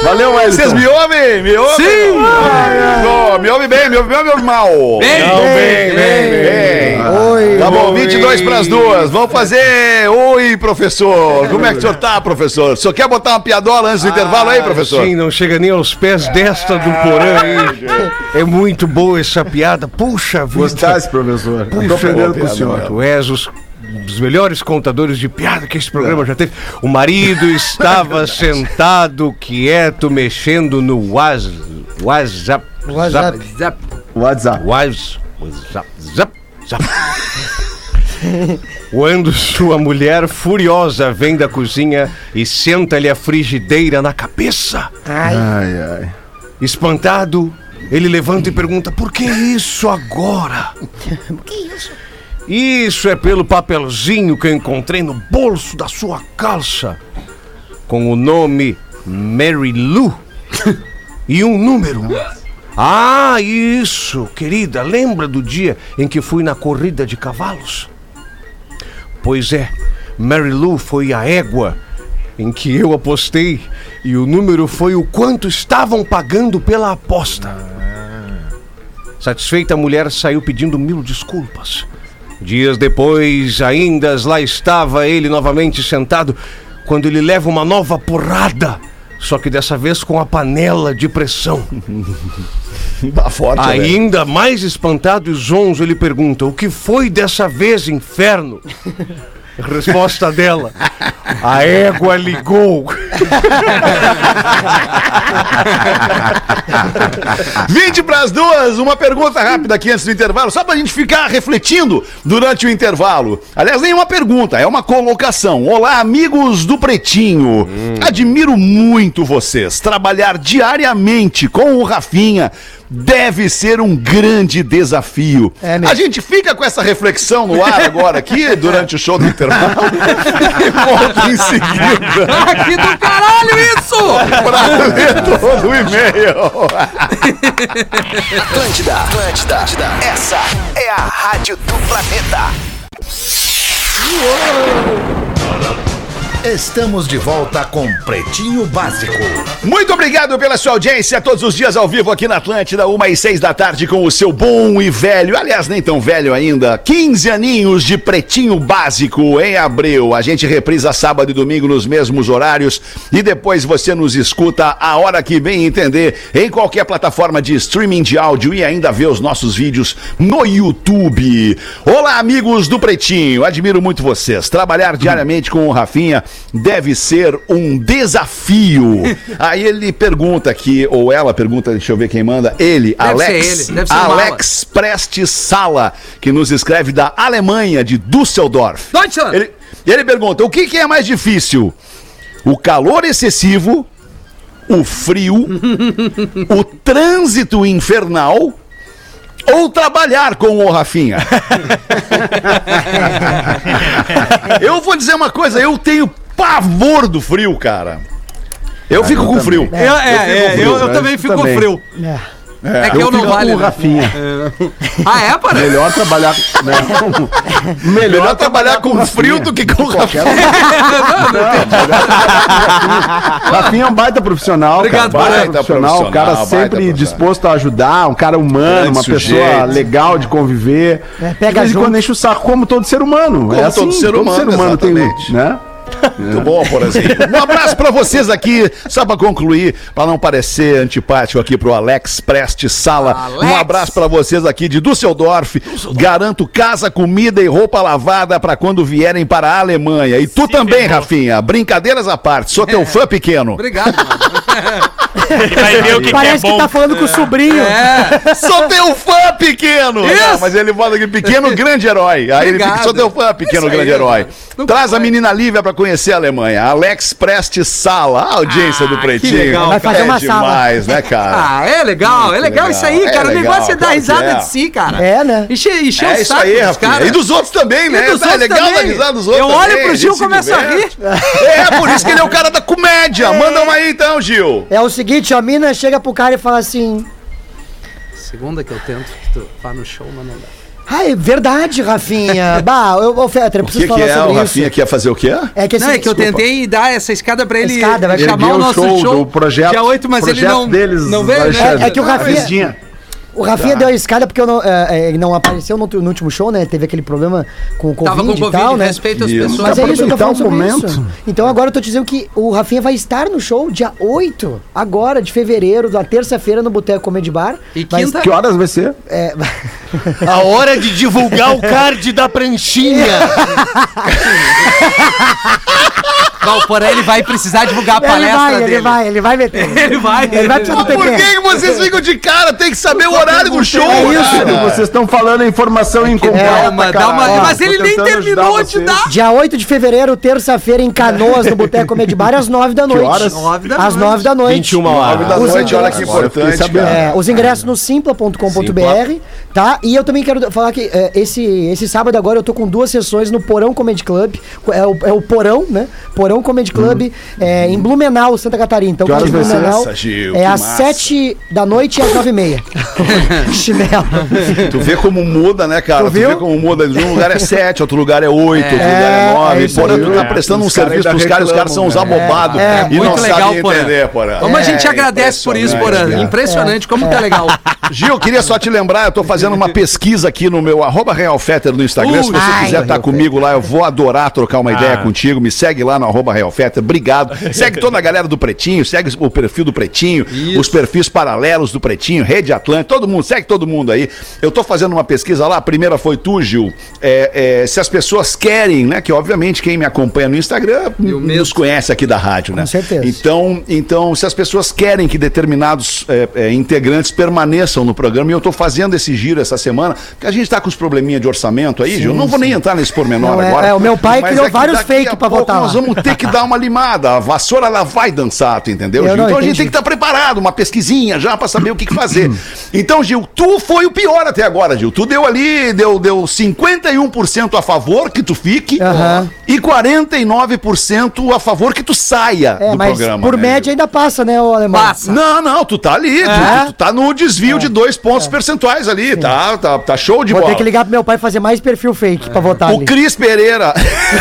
Valeu, Wellington. Vocês me ouvem? Me ouvem? Sim! Ai, ai. Me ouve bem, me ouve bem ou me ouve mal? Bem, Não, bem, bem, bem, bem. Oi. Tá bom, 22 para as duas. Vamos fazer. Oi, professor. Como é que o senhor tá, professor? O senhor quer botar uma piadola antes do intervalo aí, professor? Sim, não chega nem aos pés desta do porã aí. É muito boa essa piada. Puxa vida. Gostasse, professor. Eu tô aprendendo com o senhor. Tu és os, os melhores contadores de piada que esse programa já teve. O marido estava sentado, quieto, mexendo no Whats- WhatsApp. WhatsApp. WhatsApp. Whats- WhatsApp. Zap. Quando sua mulher furiosa vem da cozinha e senta-lhe a frigideira na cabeça. Ai, Ai, ai. Espantado, ele levanta e pergunta: por que isso agora? Isso é pelo papelzinho que eu encontrei no bolso da sua calça, com o nome Mary Lou e um número. Ah, isso, querida, lembra do dia em que fui na corrida de cavalos? Pois é, Mary Lou foi a égua em que eu apostei e o número foi o quanto estavam pagando pela aposta. Satisfeita, a mulher saiu pedindo mil desculpas. Dias depois, ainda lá estava ele novamente sentado, quando ele leva uma nova porrada, só que dessa vez com a panela de pressão. Tá forte, velho. Ainda mais espantado e zonzo, ele pergunta: O que foi dessa vez, inferno? Resposta dela: A égua ligou. 20 para as duas, uma pergunta rápida aqui antes do intervalo, só pra gente ficar refletindo durante o intervalo. Aliás, nem uma pergunta, é uma colocação. Olá, amigos do Pretinho. Admiro muito vocês. Trabalhar diariamente com o Rafinha deve ser um grande desafio. É mesmo. a gente fica com essa reflexão no ar agora aqui, durante o show do intervalo, e volta em seguida Ah, que do caralho isso! pra ler todo o e-mail. Atlântida, Atlântida, Atlântida. Essa é a rádio do planeta. Estamos de volta com Pretinho Básico. Muito obrigado pela sua audiência, todos os dias ao vivo aqui na Atlântida, uma e seis da tarde, com o seu bom e velho, aliás, nem tão velho ainda, 15 aninhos de Pretinho Básico em abril. A gente reprisa sábado e domingo nos mesmos horários e depois você nos escuta a hora que bem entender em qualquer plataforma de streaming de áudio e ainda vê os nossos vídeos no YouTube. Olá, amigos do Pretinho, admiro muito vocês. Trabalhar diariamente com o Rafinha deve ser um desafio. Aí ele pergunta aqui, ou ela pergunta, deixa eu ver quem manda, ele, Deve Alex, ser ele, deve ser o Alex Prestes Sala, que nos escreve da Alemanha, de Düsseldorf. Deutschland. Ele, ele pergunta, o que, que é mais difícil? O calor excessivo, o frio, o trânsito infernal ou trabalhar com o Rafinha? eu vou dizer uma coisa, eu tenho pavor do frio, cara. Eu fico com frio. É, é, é, eu, eu né? também fico com Também. frio. é. É, que eu, não fico valho. com o né? Rafinha. Ah, é, para? Melhor trabalhar. Né? Melhor, Melhor trabalhar com frio do que com o Rafinha. Rafinha é um baita profissional. Obrigado, cara. baita baita profissional. Um cara sempre disposto a ajudar, um cara humano, Grande uma pessoa sujeito. legal de conviver. É, pega de vez em quando enche o saco, como todo ser humano. Como é assim, todo ser humano, tem, exatamente. né? Muito bom, Porazinho. Um abraço pra vocês aqui, só pra concluir, pra não parecer antipático aqui pro Alex Preste Sala. Alex. Um abraço pra vocês aqui de Düsseldorf. Garanto casa, comida e roupa lavada pra quando vierem para a Alemanha. E tu também, Rafinha. Brincadeiras à parte, sou teu fã pequeno. Obrigado, mano. Vai ver o que, que é Parece que, bom. tá falando com o sobrinho. É. Sou teu fã, pequeno! Isso. Não, mas ele bota aqui, pequeno, grande herói. Aí ele Obrigado. fica, sou teu fã, pequeno, aí, grande herói. Traz a menina Lívia pra conhecer a Alemanha. Alex Preste Sala, a audiência Ah, do que Pretinho. legal, Vai fazer é uma sala. demais, né, cara? Ah, é legal, é legal, isso aí, legal, cara. é o negócio legal, é dar que risada é. de si, cara. É, né? Encher, encher é o saco aí, dos Rafinha. caras. E dos outros também, né? E dos é legal também. dar risada dos outros Eu olho pro Gil e começo a diverte. É, por isso que ele é o cara da comédia. Manda uma aí então, Gil. É o seguinte, a mina chega pro cara e fala assim: Segunda que eu tento que tu vá no show, mas não dá. Ah, é verdade, Rafinha. bah, eu, ô, Fetter, eu O preciso que, que falar é? O sobre Rafinha isso. quer fazer o quê? É que Não, assim, é que eu desculpa. tentei dar essa escada pra ele Escada, vai chamar erguer o o nosso show show, do projeto- dia 8, mas ele projeto não, deles, não veio, né? Alexandre. É que o Rafinha-. O Rafinha deu a escada porque eu não, é, é, ele não apareceu no, no último show, né? Teve aquele problema com o Covid Tava com e Covid, tal, né? respeita as Isso. pessoas. Mas é isso, eu tô falando sobre momento. isso. Então agora eu tô te dizendo que o Rafinha vai estar no show dia 8, agora, de fevereiro, da terça-feira, no Boteco Comedy Bar. E quinta? Que horas vai ser? É, A hora de divulgar o card da pranchinha. Ele vai precisar divulgar a ele palestra vai, dele. ele vai, ele vai meter. Ele vai. Ele vai precisar do Por PP. que que vocês ficam de cara? Tem que saber o horário do show, É isso, cara. Vocês estão falando a informação incompleta, Calma, dá uma- mas ele nem terminou de dar. Dia 8 de fevereiro, terça-feira, em Canoas, no Boteco Comedy Bar, às 9 da noite. horas? Nove da Às noite. 9 da noite. 21 Nove horas. da Os noite, olha que importante. É, os ingressos no simpla.com.br, tá? E eu também quero falar que é, esse, esse sábado agora eu tô com duas sessões no Porão Comedy Club. É o, é o Porão, né? Porão Comedy Club, é, em Blumenau, Santa Catarina. Então, Que horas vai ser Blumenau essa, Gil? é Que às massa. 7 da noite e às 9 e meia. Chinelo. Tu vê como muda, né, cara? Tu Tu, vê como muda. Um lugar é 7, outro lugar é 8, outro lugar É, é 9. é isso Porra, tu tá prestando um Os serviço pros caras, os caras são uns reclamam, abobados É, e muito não legal, sabem Porã. entender, porra. Como a gente É, agradece por isso, impressionante, Porã. Impressionante, como tá legal. Gil, eu queria só te lembrar, eu tô fazendo uma pesquisa aqui no meu arroba Realfetter no Instagram. Se você Ai, quiser estar comigo lá, eu vou adorar trocar uma ideia contigo. Me segue lá no arroba Realfetter. Obrigado. Segue toda a galera do Pretinho, segue o perfil do Pretinho, os perfis paralelos do Pretinho, Rede Atlântica, todo mundo, segue todo mundo aí. Eu tô fazendo uma pesquisa lá, a primeira foi tu, Gil. É, é, se as pessoas querem, né? Que obviamente quem me acompanha no Instagram nos conhece aqui da rádio, né? Com certeza. Então, então, se as pessoas querem que determinados é, é, integrantes permaneçam no programa, e eu estou fazendo esse giro essa semana, porque a gente está com os probleminha de orçamento aí, Gil. Não vou nem entrar nesse pormenor Não, é- agora. é, o meu pai criou que vários fake pra lá. Nós vamos ter que dar uma limada. A vassoura ela vai dançar, tu entendeu, Eu Gil? então a gente entendi. tem que estar preparado, uma pesquisinha já para saber o que, que fazer. então, Gil, tu foi o pior até agora, Gil. Tu deu ali, deu, deu 51% a favor que tu fique Aham. e 49% a favor que tu saia É, do mas programa. por né, média ainda passa, né, o alemão? Passa. não, não, tu tá ali, tu- É? tu, tu tá no desvio de dois pontos percentuais ali, tá, tá, tá show de Vou bola. ter que ligar pro meu pai fazer mais perfil fake pra votar O ali. Cris Pereira.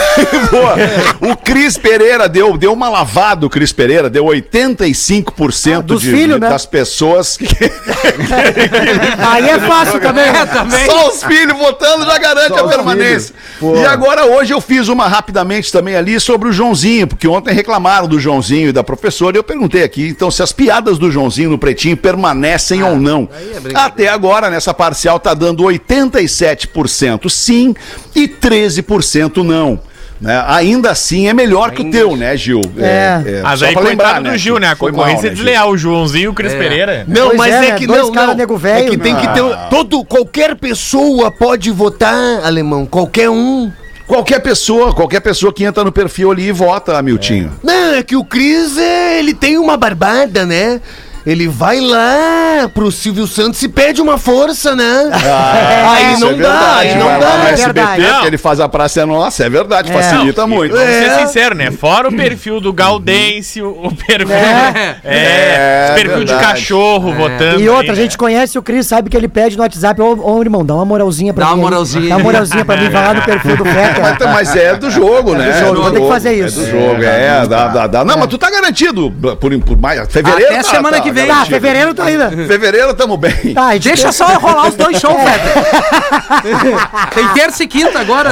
Boa. O Cris Pereira deu, deu uma lavada, o Cris Pereira deu 85% Ah, de, filhos, de- né? das pessoas que. Aí é fácil também. É, também. Só os filhos votando já garante Só a permanência. E agora hoje eu fiz uma rapidamente também ali sobre o Joãozinho, porque ontem reclamaram do Joãozinho e da professora, e eu perguntei aqui, então, se as piadas do Joãozinho no Pretinho permanecem ou não. Até agora, nessa parcial, tá dando 87% sim e 13% não. Né? Ainda assim é melhor que o teu, né, Gil? É. Mas só aí, pra coitado lembrar, do Gil, né? A concorrência mal, é né, desleal. O Joãozinho e o Cris Pereira. Não, Pois mas é, é, né? que Dois não, cara não. nego É que tem né? que ter todo qualquer pessoa pode votar, alemão, qualquer um. Qualquer pessoa, qualquer pessoa que entra no perfil ali e vota, Miltinho. Não, é que o Cris, é, ele tem uma barbada, né? Ele vai lá pro Silvio Santos e pede uma força, né? aí Isso não é dá, verdade, aí não vai lá no dá. SBT, verdade. porque ele faz a praça é nossa, é verdade, facilita muito. Vamos É. ser sinceros, né? Fora o perfil do Gaudêncio, o perfil. É. É, É, perfil de verdade. cachorro votando. E outra, a aí, gente conhece o Cris, sabe que ele pede no WhatsApp, ô, ô irmão, dá uma moralzinha pra Dá mim. uma aí. moralzinha. Dá uma moralzinha pra mim, vai lá no perfil do Feta. Mas, mas é do jogo, né? do jogo, vou ter que fazer É isso. do jogo, é. Dá, dá, dá. Não, mas tu tá garantido por, por mais. Fevereiro. Até tá- semana tá que vem. Tá, fevereiro tá ainda. Fevereiro tamo bem. Tá, Deixa só rolar os dois shows, Feta. Tem terça e quinta agora.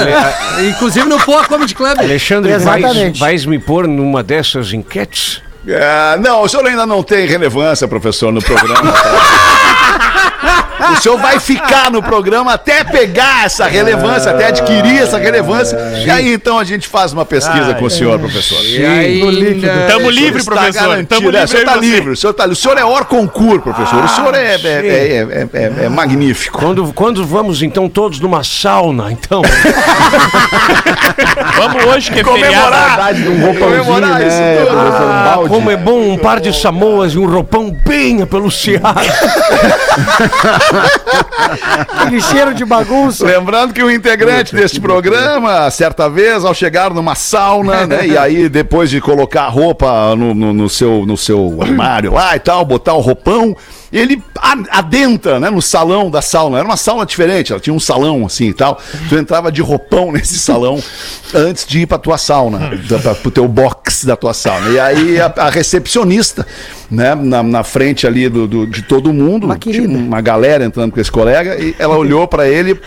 Inclusive no Poa Comedy Club. Alexandre, vais, vais me pôr numa dessas enquetes? É, não, o senhor ainda não tem relevância, professor, no programa. O senhor vai ficar no programa até pegar essa relevância, até adquirir essa relevância. E aí então a gente faz uma pesquisa com o senhor, professor. E. Tamo livre, Está professor. É, livre. o senhor tá você. livre. O senhor, tá, o senhor é hors concurso, professor. O senhor é, é, é, é- é- é magnífico. Quando, quando vamos então todos numa sauna, então? Vamos hoje, que é Comemorar. De um roupãozinho, Comemorar isso né? Um Ah, como é bom um par de samoas e um roupão bem apeluciado. aquele cheiro de bagunça. Lembrando que o integrante deste programa, certa vez, ao chegar numa sauna, né? E aí, depois de colocar a roupa no, no- no seu, no seu armário lá e tal, botar o roupão, ele adentra, né, no salão da sauna. Era uma sauna diferente, ela tinha um salão assim e tal. Tu entrava de roupão nesse salão antes de ir pra tua sauna, da- pra, pro teu box da tua sauna. E aí a, a recepcionista né, na, na frente ali do, do- de todo mundo, Uma uma galera entrando com esse colega, e ela olhou pra ele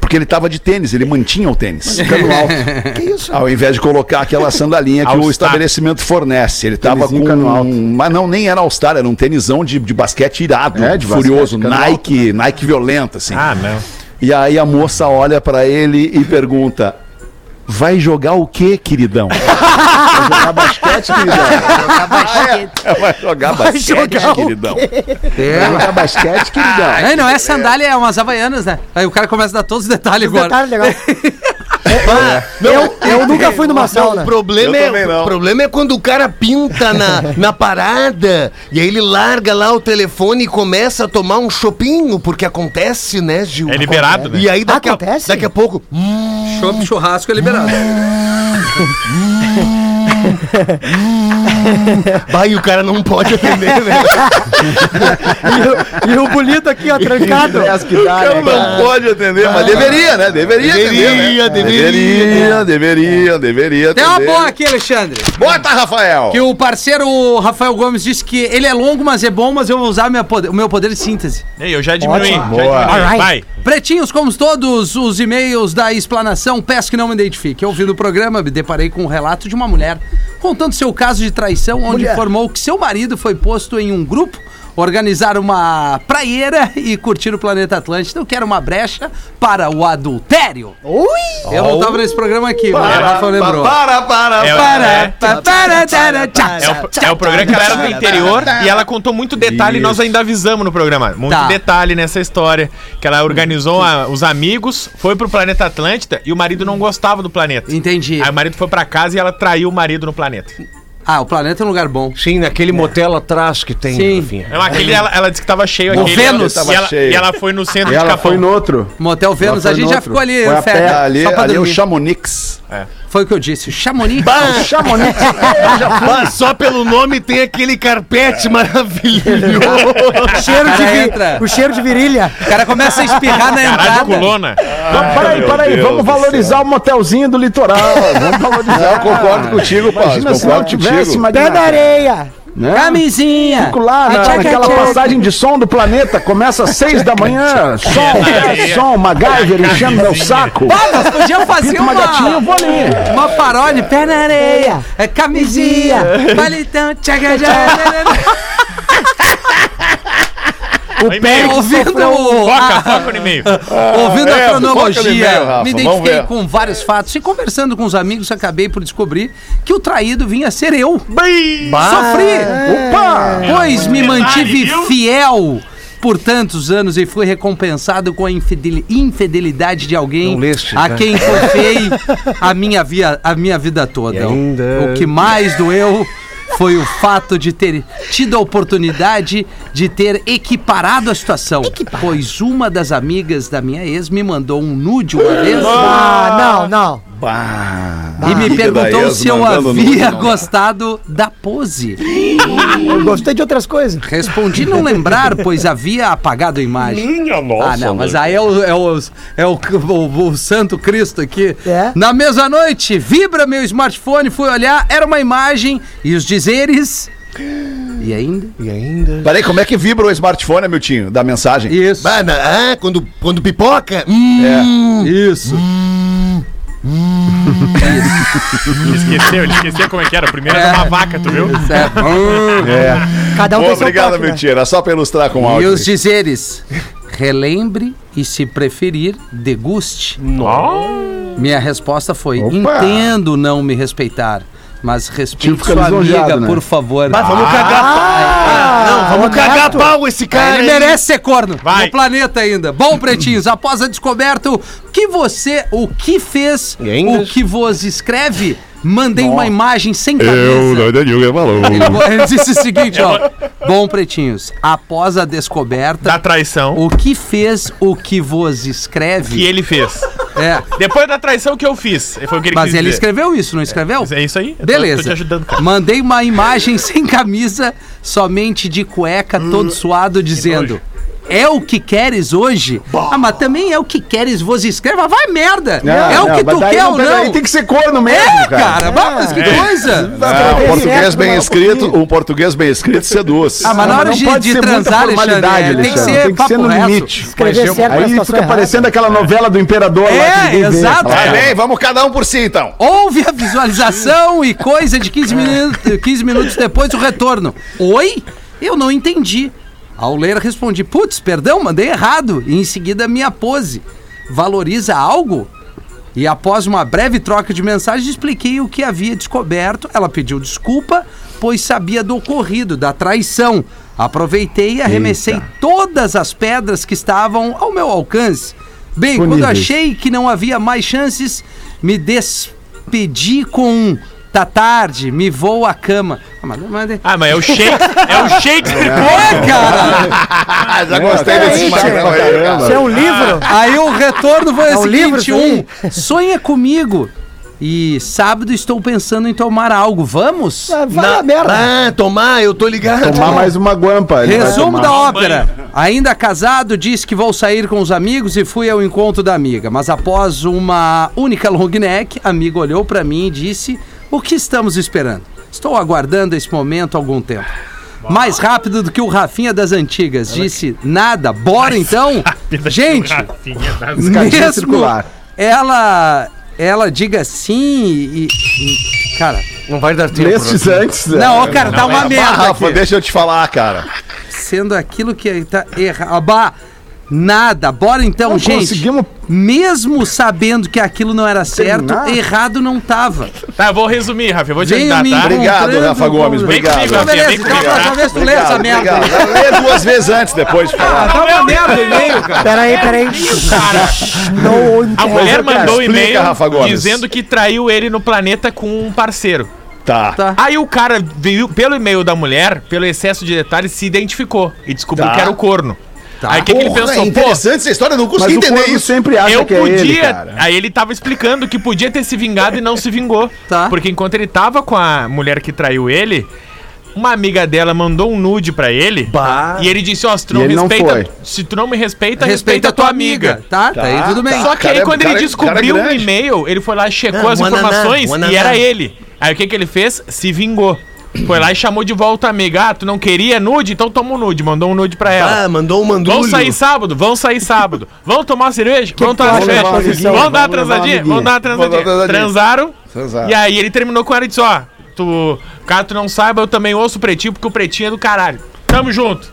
porque ele tava de tênis, ele mantinha o tênis, ficando alto. Que isso? Ao invés de colocar aquela sandalinha que o estabelecimento fornece. Ele tava com. Tênisinho cano alto. Mas não, nem era All-Star, era um tênisão de, de basquete irado, É, de furioso, basquete, Nike, Nike violento, assim. Ah, não. E aí a moça olha pra ele e pergunta: Vai jogar o quê, queridão? Vai jogar basquete, queridão. Vai jogar basquete, jogar o queridão. Vai jogar basquete, queridão. É, não é sandália, é umas havaianas, né? Aí o cara começa a dar todos os detalhes agora. Detalhe legal. eu, eu nunca fui numa sauna. O problema, é, o problema é quando o cara pinta na, na parada e aí ele larga lá o telefone e começa a tomar um chopinho, porque acontece, né, Gil? É liberado, né? E aí daqui, a, Acontece? daqui a pouco. hum, Chopp, churrasco é liberado. vai, e o cara não pode atender, né? E, o- e o bonito aqui, ó, trancado. Eu né, cara? não pode atender, mas deveria, né? Deveria, Deveria, atender, né? deveria. deveria, deveria, deveria Tem uma boa aqui, Alexandre. Bota, Rafael! Que o parceiro Rafael Gomes disse que ele é longo, mas é bom, mas eu vou usar minha poder- o meu poder de síntese. Ei, eu já diminui. Já Ótimo. diminui. Alright. Vai. Pretinhos, como todos os e-mails da explanação, peço que não me identifique. Eu ouvi no programa, me deparei com um relato de uma mulher contando seu caso de traição, onde Mulher. informou que seu marido foi posto em um grupo organizar uma praieira e curtir o planeta Atlântida, o que era uma brecha para o adultério. Ui! Eu não tava nesse programa aqui, mas o Rafa lembrou. Para, para, É, Para, é. pa- para, É o, é o programa que ela era do interior e ela contou muito detalhe e nós ainda avisamos no programa. Muito Tá. detalhe nessa história. Que ela organizou a- os amigos, foi pro planeta Atlântida e o marido não gostava do planeta. Entendi. Aí o marido foi pra casa e ela traiu o marido no planeta. Ah, o planeta é um lugar bom. Sim, naquele motel atrás que tem, Sim. Rafinha. Não, aquele, ela, ela disse que tava cheio O aquele. Vênus. E Tava ela, cheio. e ela foi no centro E de ela Capão. foi no outro. Motel Vênus, foi a gente no já outro. ficou ali, Foi a pé. Ali, só pra ali é o dormir. Chamonix. Foi o que eu disse, o Chamonix. Chamonix. Ah, só pelo nome tem aquele carpete maravilhoso. Cheiro de entra. o cheiro de virilha. O cara começa a espirrar na Caralho entrada. colona. Peraí, meu peraí, Deus vamos valorizar o motelzinho do litoral. Vamos valorizar. Eu concordo contigo, Paz, Imagina se não concordo tivesse Pé na areia. Né? Camisinha. Fico lá na- Tchaca, naquela tchaca. passagem de som do planeta, começa às seis da manhã, som, é, som, MacGyver enchendo meu saco. Ah, nós podíamos fazer Pinta uma gatinha, eu uma, vou ali. uma paródia. Pé na areia, é camisinha, palitão, tchaga, tchaga, O pé Ouvindo, Foca, a, foca no e-mail. ouvindo é, a cronologia, me identifiquei com vários fatos e conversando com os amigos, acabei por descobrir que o traído vinha a ser eu. Sofri! Opa! Pois me mantive fiel por tantos anos e fui recompensado com a infideli- infidelidade de alguém leste, a quem confiei a minha, via, a minha vida toda. Ainda- O que mais doeu foi o fato de ter tido a oportunidade de ter equiparado a situação. Pois uma das amigas da minha ex me mandou um nude uma vez Ah, não, não. Bah, e me da perguntou se eu havia não. gostado da pose. Eu gostei de outras coisas. Respondi não lembrar, pois havia apagado a imagem. Minha nossa. Ah, não, mas aí é o, é o, é o, o- o Santo Cristo aqui. É? Na mesma noite, vibra meu smartphone, fui olhar, era uma imagem e os dizeres. E ainda? E ainda. Peraí, como é que vibra o smartphone, Miltinho, da mensagem? Isso. Ah, na- ah, quando, quando pipoca? Hum, Isso. Ele esqueceu, ele esqueceu como é que era. Primeiro era uma vaca, tu viu? Certo. Cada um Boa, tem seu obrigado, toque, né? Miltinho. Era só pra ilustrar com E áudio. os dizeres. Relembre e, se preferir, deguste. Minha resposta foi: Opa. entendo não me respeitar, mas respeite sua amiga, né? por favor. Mas vamos cagar pau. Não, vamos honesto. cagar pau esse cara. Ele aí. merece ser corno Vai. no planeta ainda. Bom, pretinhos, após a descoberta, o que você, o que fez, o que vos escreve, mandei uma imagem sem cabeça. Eu que ele falou. Ele, ele disse o seguinte, ó. Bom, pretinhos, após a descoberta, Da traição o que fez, o que vos escreve. que ele fez. É, Depois da traição que eu fiz. Foi o que ele mas quis ele dizer. escreveu isso, não escreveu? É isso aí. Tô- Beleza. Tô te ajudando, cara. Mandei uma imagem sem camisa, somente de cueca, todo suado, dizendo: é o que queres hoje? Ah, mas também é o que queres, vos escreva. Vai merda! Não, é o não, que mas tu daí quer não ou não? Aí tem que ser corno mesmo, É, cara. cara, vá, mas que coisa! Ah, um português bem não, escrito, um português bem escrito seduz. Ah, mas na Não, hora não de, de transar, formalidade, Alexandre, é, tem que Alexandre, ser tem que ser no reto. limite. Escrever certo, Aí fica parecendo aquela novela do Imperador lá que É, exato. Vai bem, vamos cada um por si, então. Houve a visualização e coisa de 15 minutos, 15 minutos depois o retorno. Oi? Eu não entendi. Ao ler, respondi: Putz, perdão, mandei errado. E em seguida, minha pose. Valoriza algo? E após uma breve troca de mensagens, expliquei o que havia descoberto. Ela pediu desculpa, pois sabia do ocorrido, da traição. Aproveitei e arremessei todas as pedras que estavam ao meu alcance. Bem, quando achei que não havia mais chances, me despedi com um. Tá tarde, me vou à cama. Ah, mas- mas- Ah, mas é o Shakespeare. É o Shakespeare. É, cara! Já gostei desse magrão aí, cara. Isso é um livro? Aí o retorno foi É o um livro seguinte: um, sonha comigo. E sábado estou pensando em tomar algo. Vamos? Ah, Vai a merda. Ah, tomar, eu tô ligado. Tomar mais uma guampa. Resumo da ópera. Ainda casado, disse que vou sair com os amigos e fui ao encontro da amiga. Mas após uma única long neck, a amiga olhou pra mim e disse: O que estamos esperando? Estou aguardando esse momento há algum tempo. Mais rápido do que o Rafinha das antigas. Disse: Nada, bora então? Gente, mesmo circular. ela, ela diga sim e. e- cara, Não vai dar tempo. Rafinha. antes. né? não, ó, cara, tá uma Ah, merda. Rafa, aqui. deixa eu te falar, cara. sendo aquilo que tá errado. Nada, bora então, Não gente. conseguimos- Mesmo sabendo que aquilo não era certo, Terminar? errado não tava. Tá, eu vou resumir, Rafa. Eu vou te Venho ajudar, tá? Obrigado, Rafa Gomes, obrigado. Vem comigo, Então, Rafinha, beleza, vem então a comigo. próxima vez tu lê essa merda. Lê duas vezes antes depois de falar. Tá uma merda o e-mail, cara. Peraí, peraí. Não, A mulher mandou um Explica, e-mail Rafa dizendo que traiu ele no planeta com um parceiro. Tá. Tá. Aí o cara viu pelo e-mail da mulher, pelo excesso de detalhes, se identificou e descobriu Tá. que era o corno. Aí o que, que ele pensou? é Pô, interessante essa história, eu não Mas consegui o entender isso. sempre acha eu que é podia. ele, cara. aí ele tava explicando que podia ter se vingado e não se vingou. Tá. Porque enquanto ele tava com a mulher que traiu ele, uma amiga dela mandou um nude pra ele. Bah. E ele disse: Ó, se tu E não não respeita. se tu não me respeita, Respeita a tua amiga. Tá, tá, aí tudo bem. Só que Cara, aí é- quando cara- ele descobriu cara o grande. e-mail, ele foi lá checou Ah, as informações e era ele. Aí o que que ele fez? Se vingou. Foi lá e chamou de volta a amiga. Ah, tu não queria nude? Então toma um nude. Mandou um nude pra ela. Ah, mandou um mandulho. Vamos sair sábado? Vamos sair sábado. Vamos tomar uma cerveja? Vamos tomar uma cerveja? Vamos dar uma transadinha? amiguinha. Vamos dar uma transadinha. Vamos dar uma transadinha. Transaram. Transaram. E aí ele terminou com ela e disse, ó, tu, caso tu não saiba, eu também ouço o pretinho, porque o pretinho é do caralho. Tamo junto.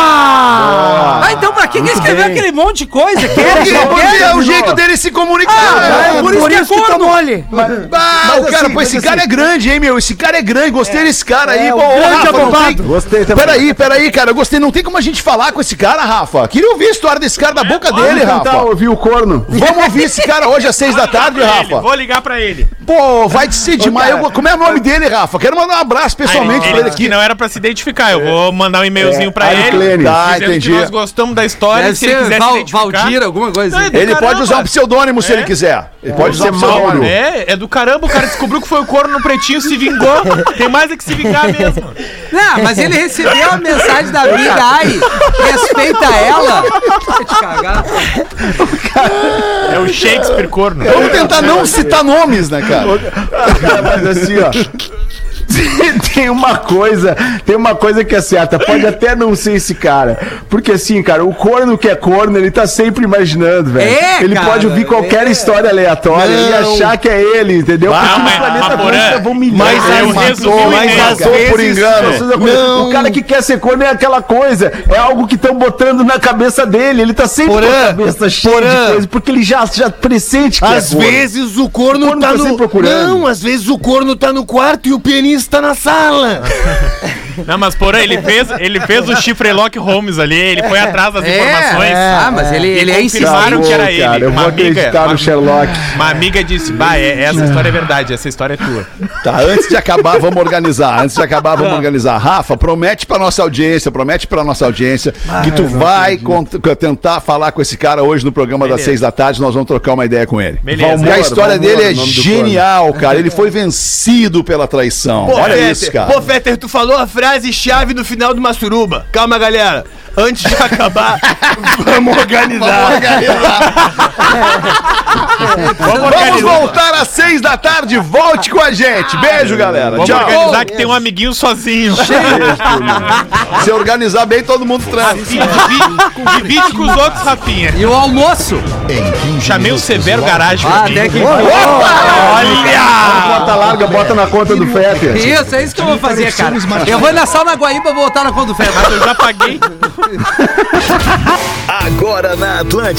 Ah, então pra que, que escreveu aquele monte de coisa? Só porque quer? é o jeito dele se comunicar. Ah, É, por isso que é corno. tomou ali. Ah, o cara, assim, pô, esse mas cara assim- é grande, hein, meu? Esse cara é grande, gostei desse cara aí. É, Pô, grande Rafa, abobado. tem- Gostei também. Peraí, peraí, cara, eu gostei. Não tem como a gente falar com esse cara, Rafa. Queria ouvir a história desse cara da boca dele, Vamos tentar Rafa. ouvir o corno. Vamos ouvir esse cara hoje às seis da tarde, Rafa. vou ligar pra ele. Pô, vai ser demais. Eu- como é o nome dele, Rafa? Quero mandar um abraço pessoalmente pra ele que aqui. não era pra se identificar. Eu vou mandar um e-mailzinho pra ele. Ariclene. Tá, entendi. que nós gostamos da história. Deve se ele ser quiser Val, se. Valdir, alguma coisa Não, assim. do Ele pode caramba. usar um pseudônimo se É. ele quiser. Ele pode usar Pode ser Mauro. É, é do caramba, o cara descobriu que foi o corno no pretinho, se vingou. Tem mais é que se vingar mesmo. Não, mas ele recebeu a mensagem da amiga, ai, respeita ela. Vai te cagar. É o Shakespeare corno. Vamos tentar não citar nomes, né, cara? Mas assim, ó. tem uma coisa, tem uma coisa que é certa, pode até não ser esse cara. Porque assim, cara, o corno que é corno, ele tá sempre imaginando, velho. É, ele cara, pode ouvir qualquer é. história aleatória e Não. achar que é ele, entendeu? Ah, Porque mas- no planeta Porã, levou milhões. mas de mas Às por engano. não. O cara que quer ser corno é aquela coisa, é algo que estão botando na cabeça dele. Ele tá sempre com a Porã, cabeça cheia Porã. de coisa, porque ele já, já pressente que Às é corno. vezes o corno, O corno tá tá no. Não, às vezes o corno tá no quarto e o pianista tá na sala. Não, mas porém, ele fez, ele fez o chifre Lock Holmes ali, ele foi atrás das informações. ah, mas ele, ele é confirmaram que era Bom, cara, ele. eu Uma vou amiga- acreditar uma- no Sherlock. Uma amiga disse, bah, é- essa história é verdade, essa história é tua. Tá, antes de acabar, vamos organizar. Antes de acabar, vamos organizar. Rafa, promete pra nossa audiência, promete pra nossa audiência que tu vai tentar falar com esse cara hoje no programa das Beleza. seis da tarde, nós vamos trocar uma ideia com ele. Beleza. E a Valmor, história Valmor, dele é genial, cara. Ele foi vencido pela traição. Olha isso, cara. Pô, Fetter, tu falou a frase frase chave no final de uma suruba. Calma, galera. Antes de acabar, vamos organizar. Vamos voltar às seis da tarde. Volte com a gente. Beijo, galera. Vamos Tchau. organizar que tem um amiguinho sozinho. Se organizar bem, todo mundo. Rafinha, divide, com os outros, Rafinha. E o almoço? Chamei o Severo Garagem Ah, até que. Bota larga, bota na conta do Fetter. Isso, é isso que eu vou fazer, cara. Eu vou na sauna Guaíba voltar na conta do Fé. Mas eu já paguei. Agora na Atlântida.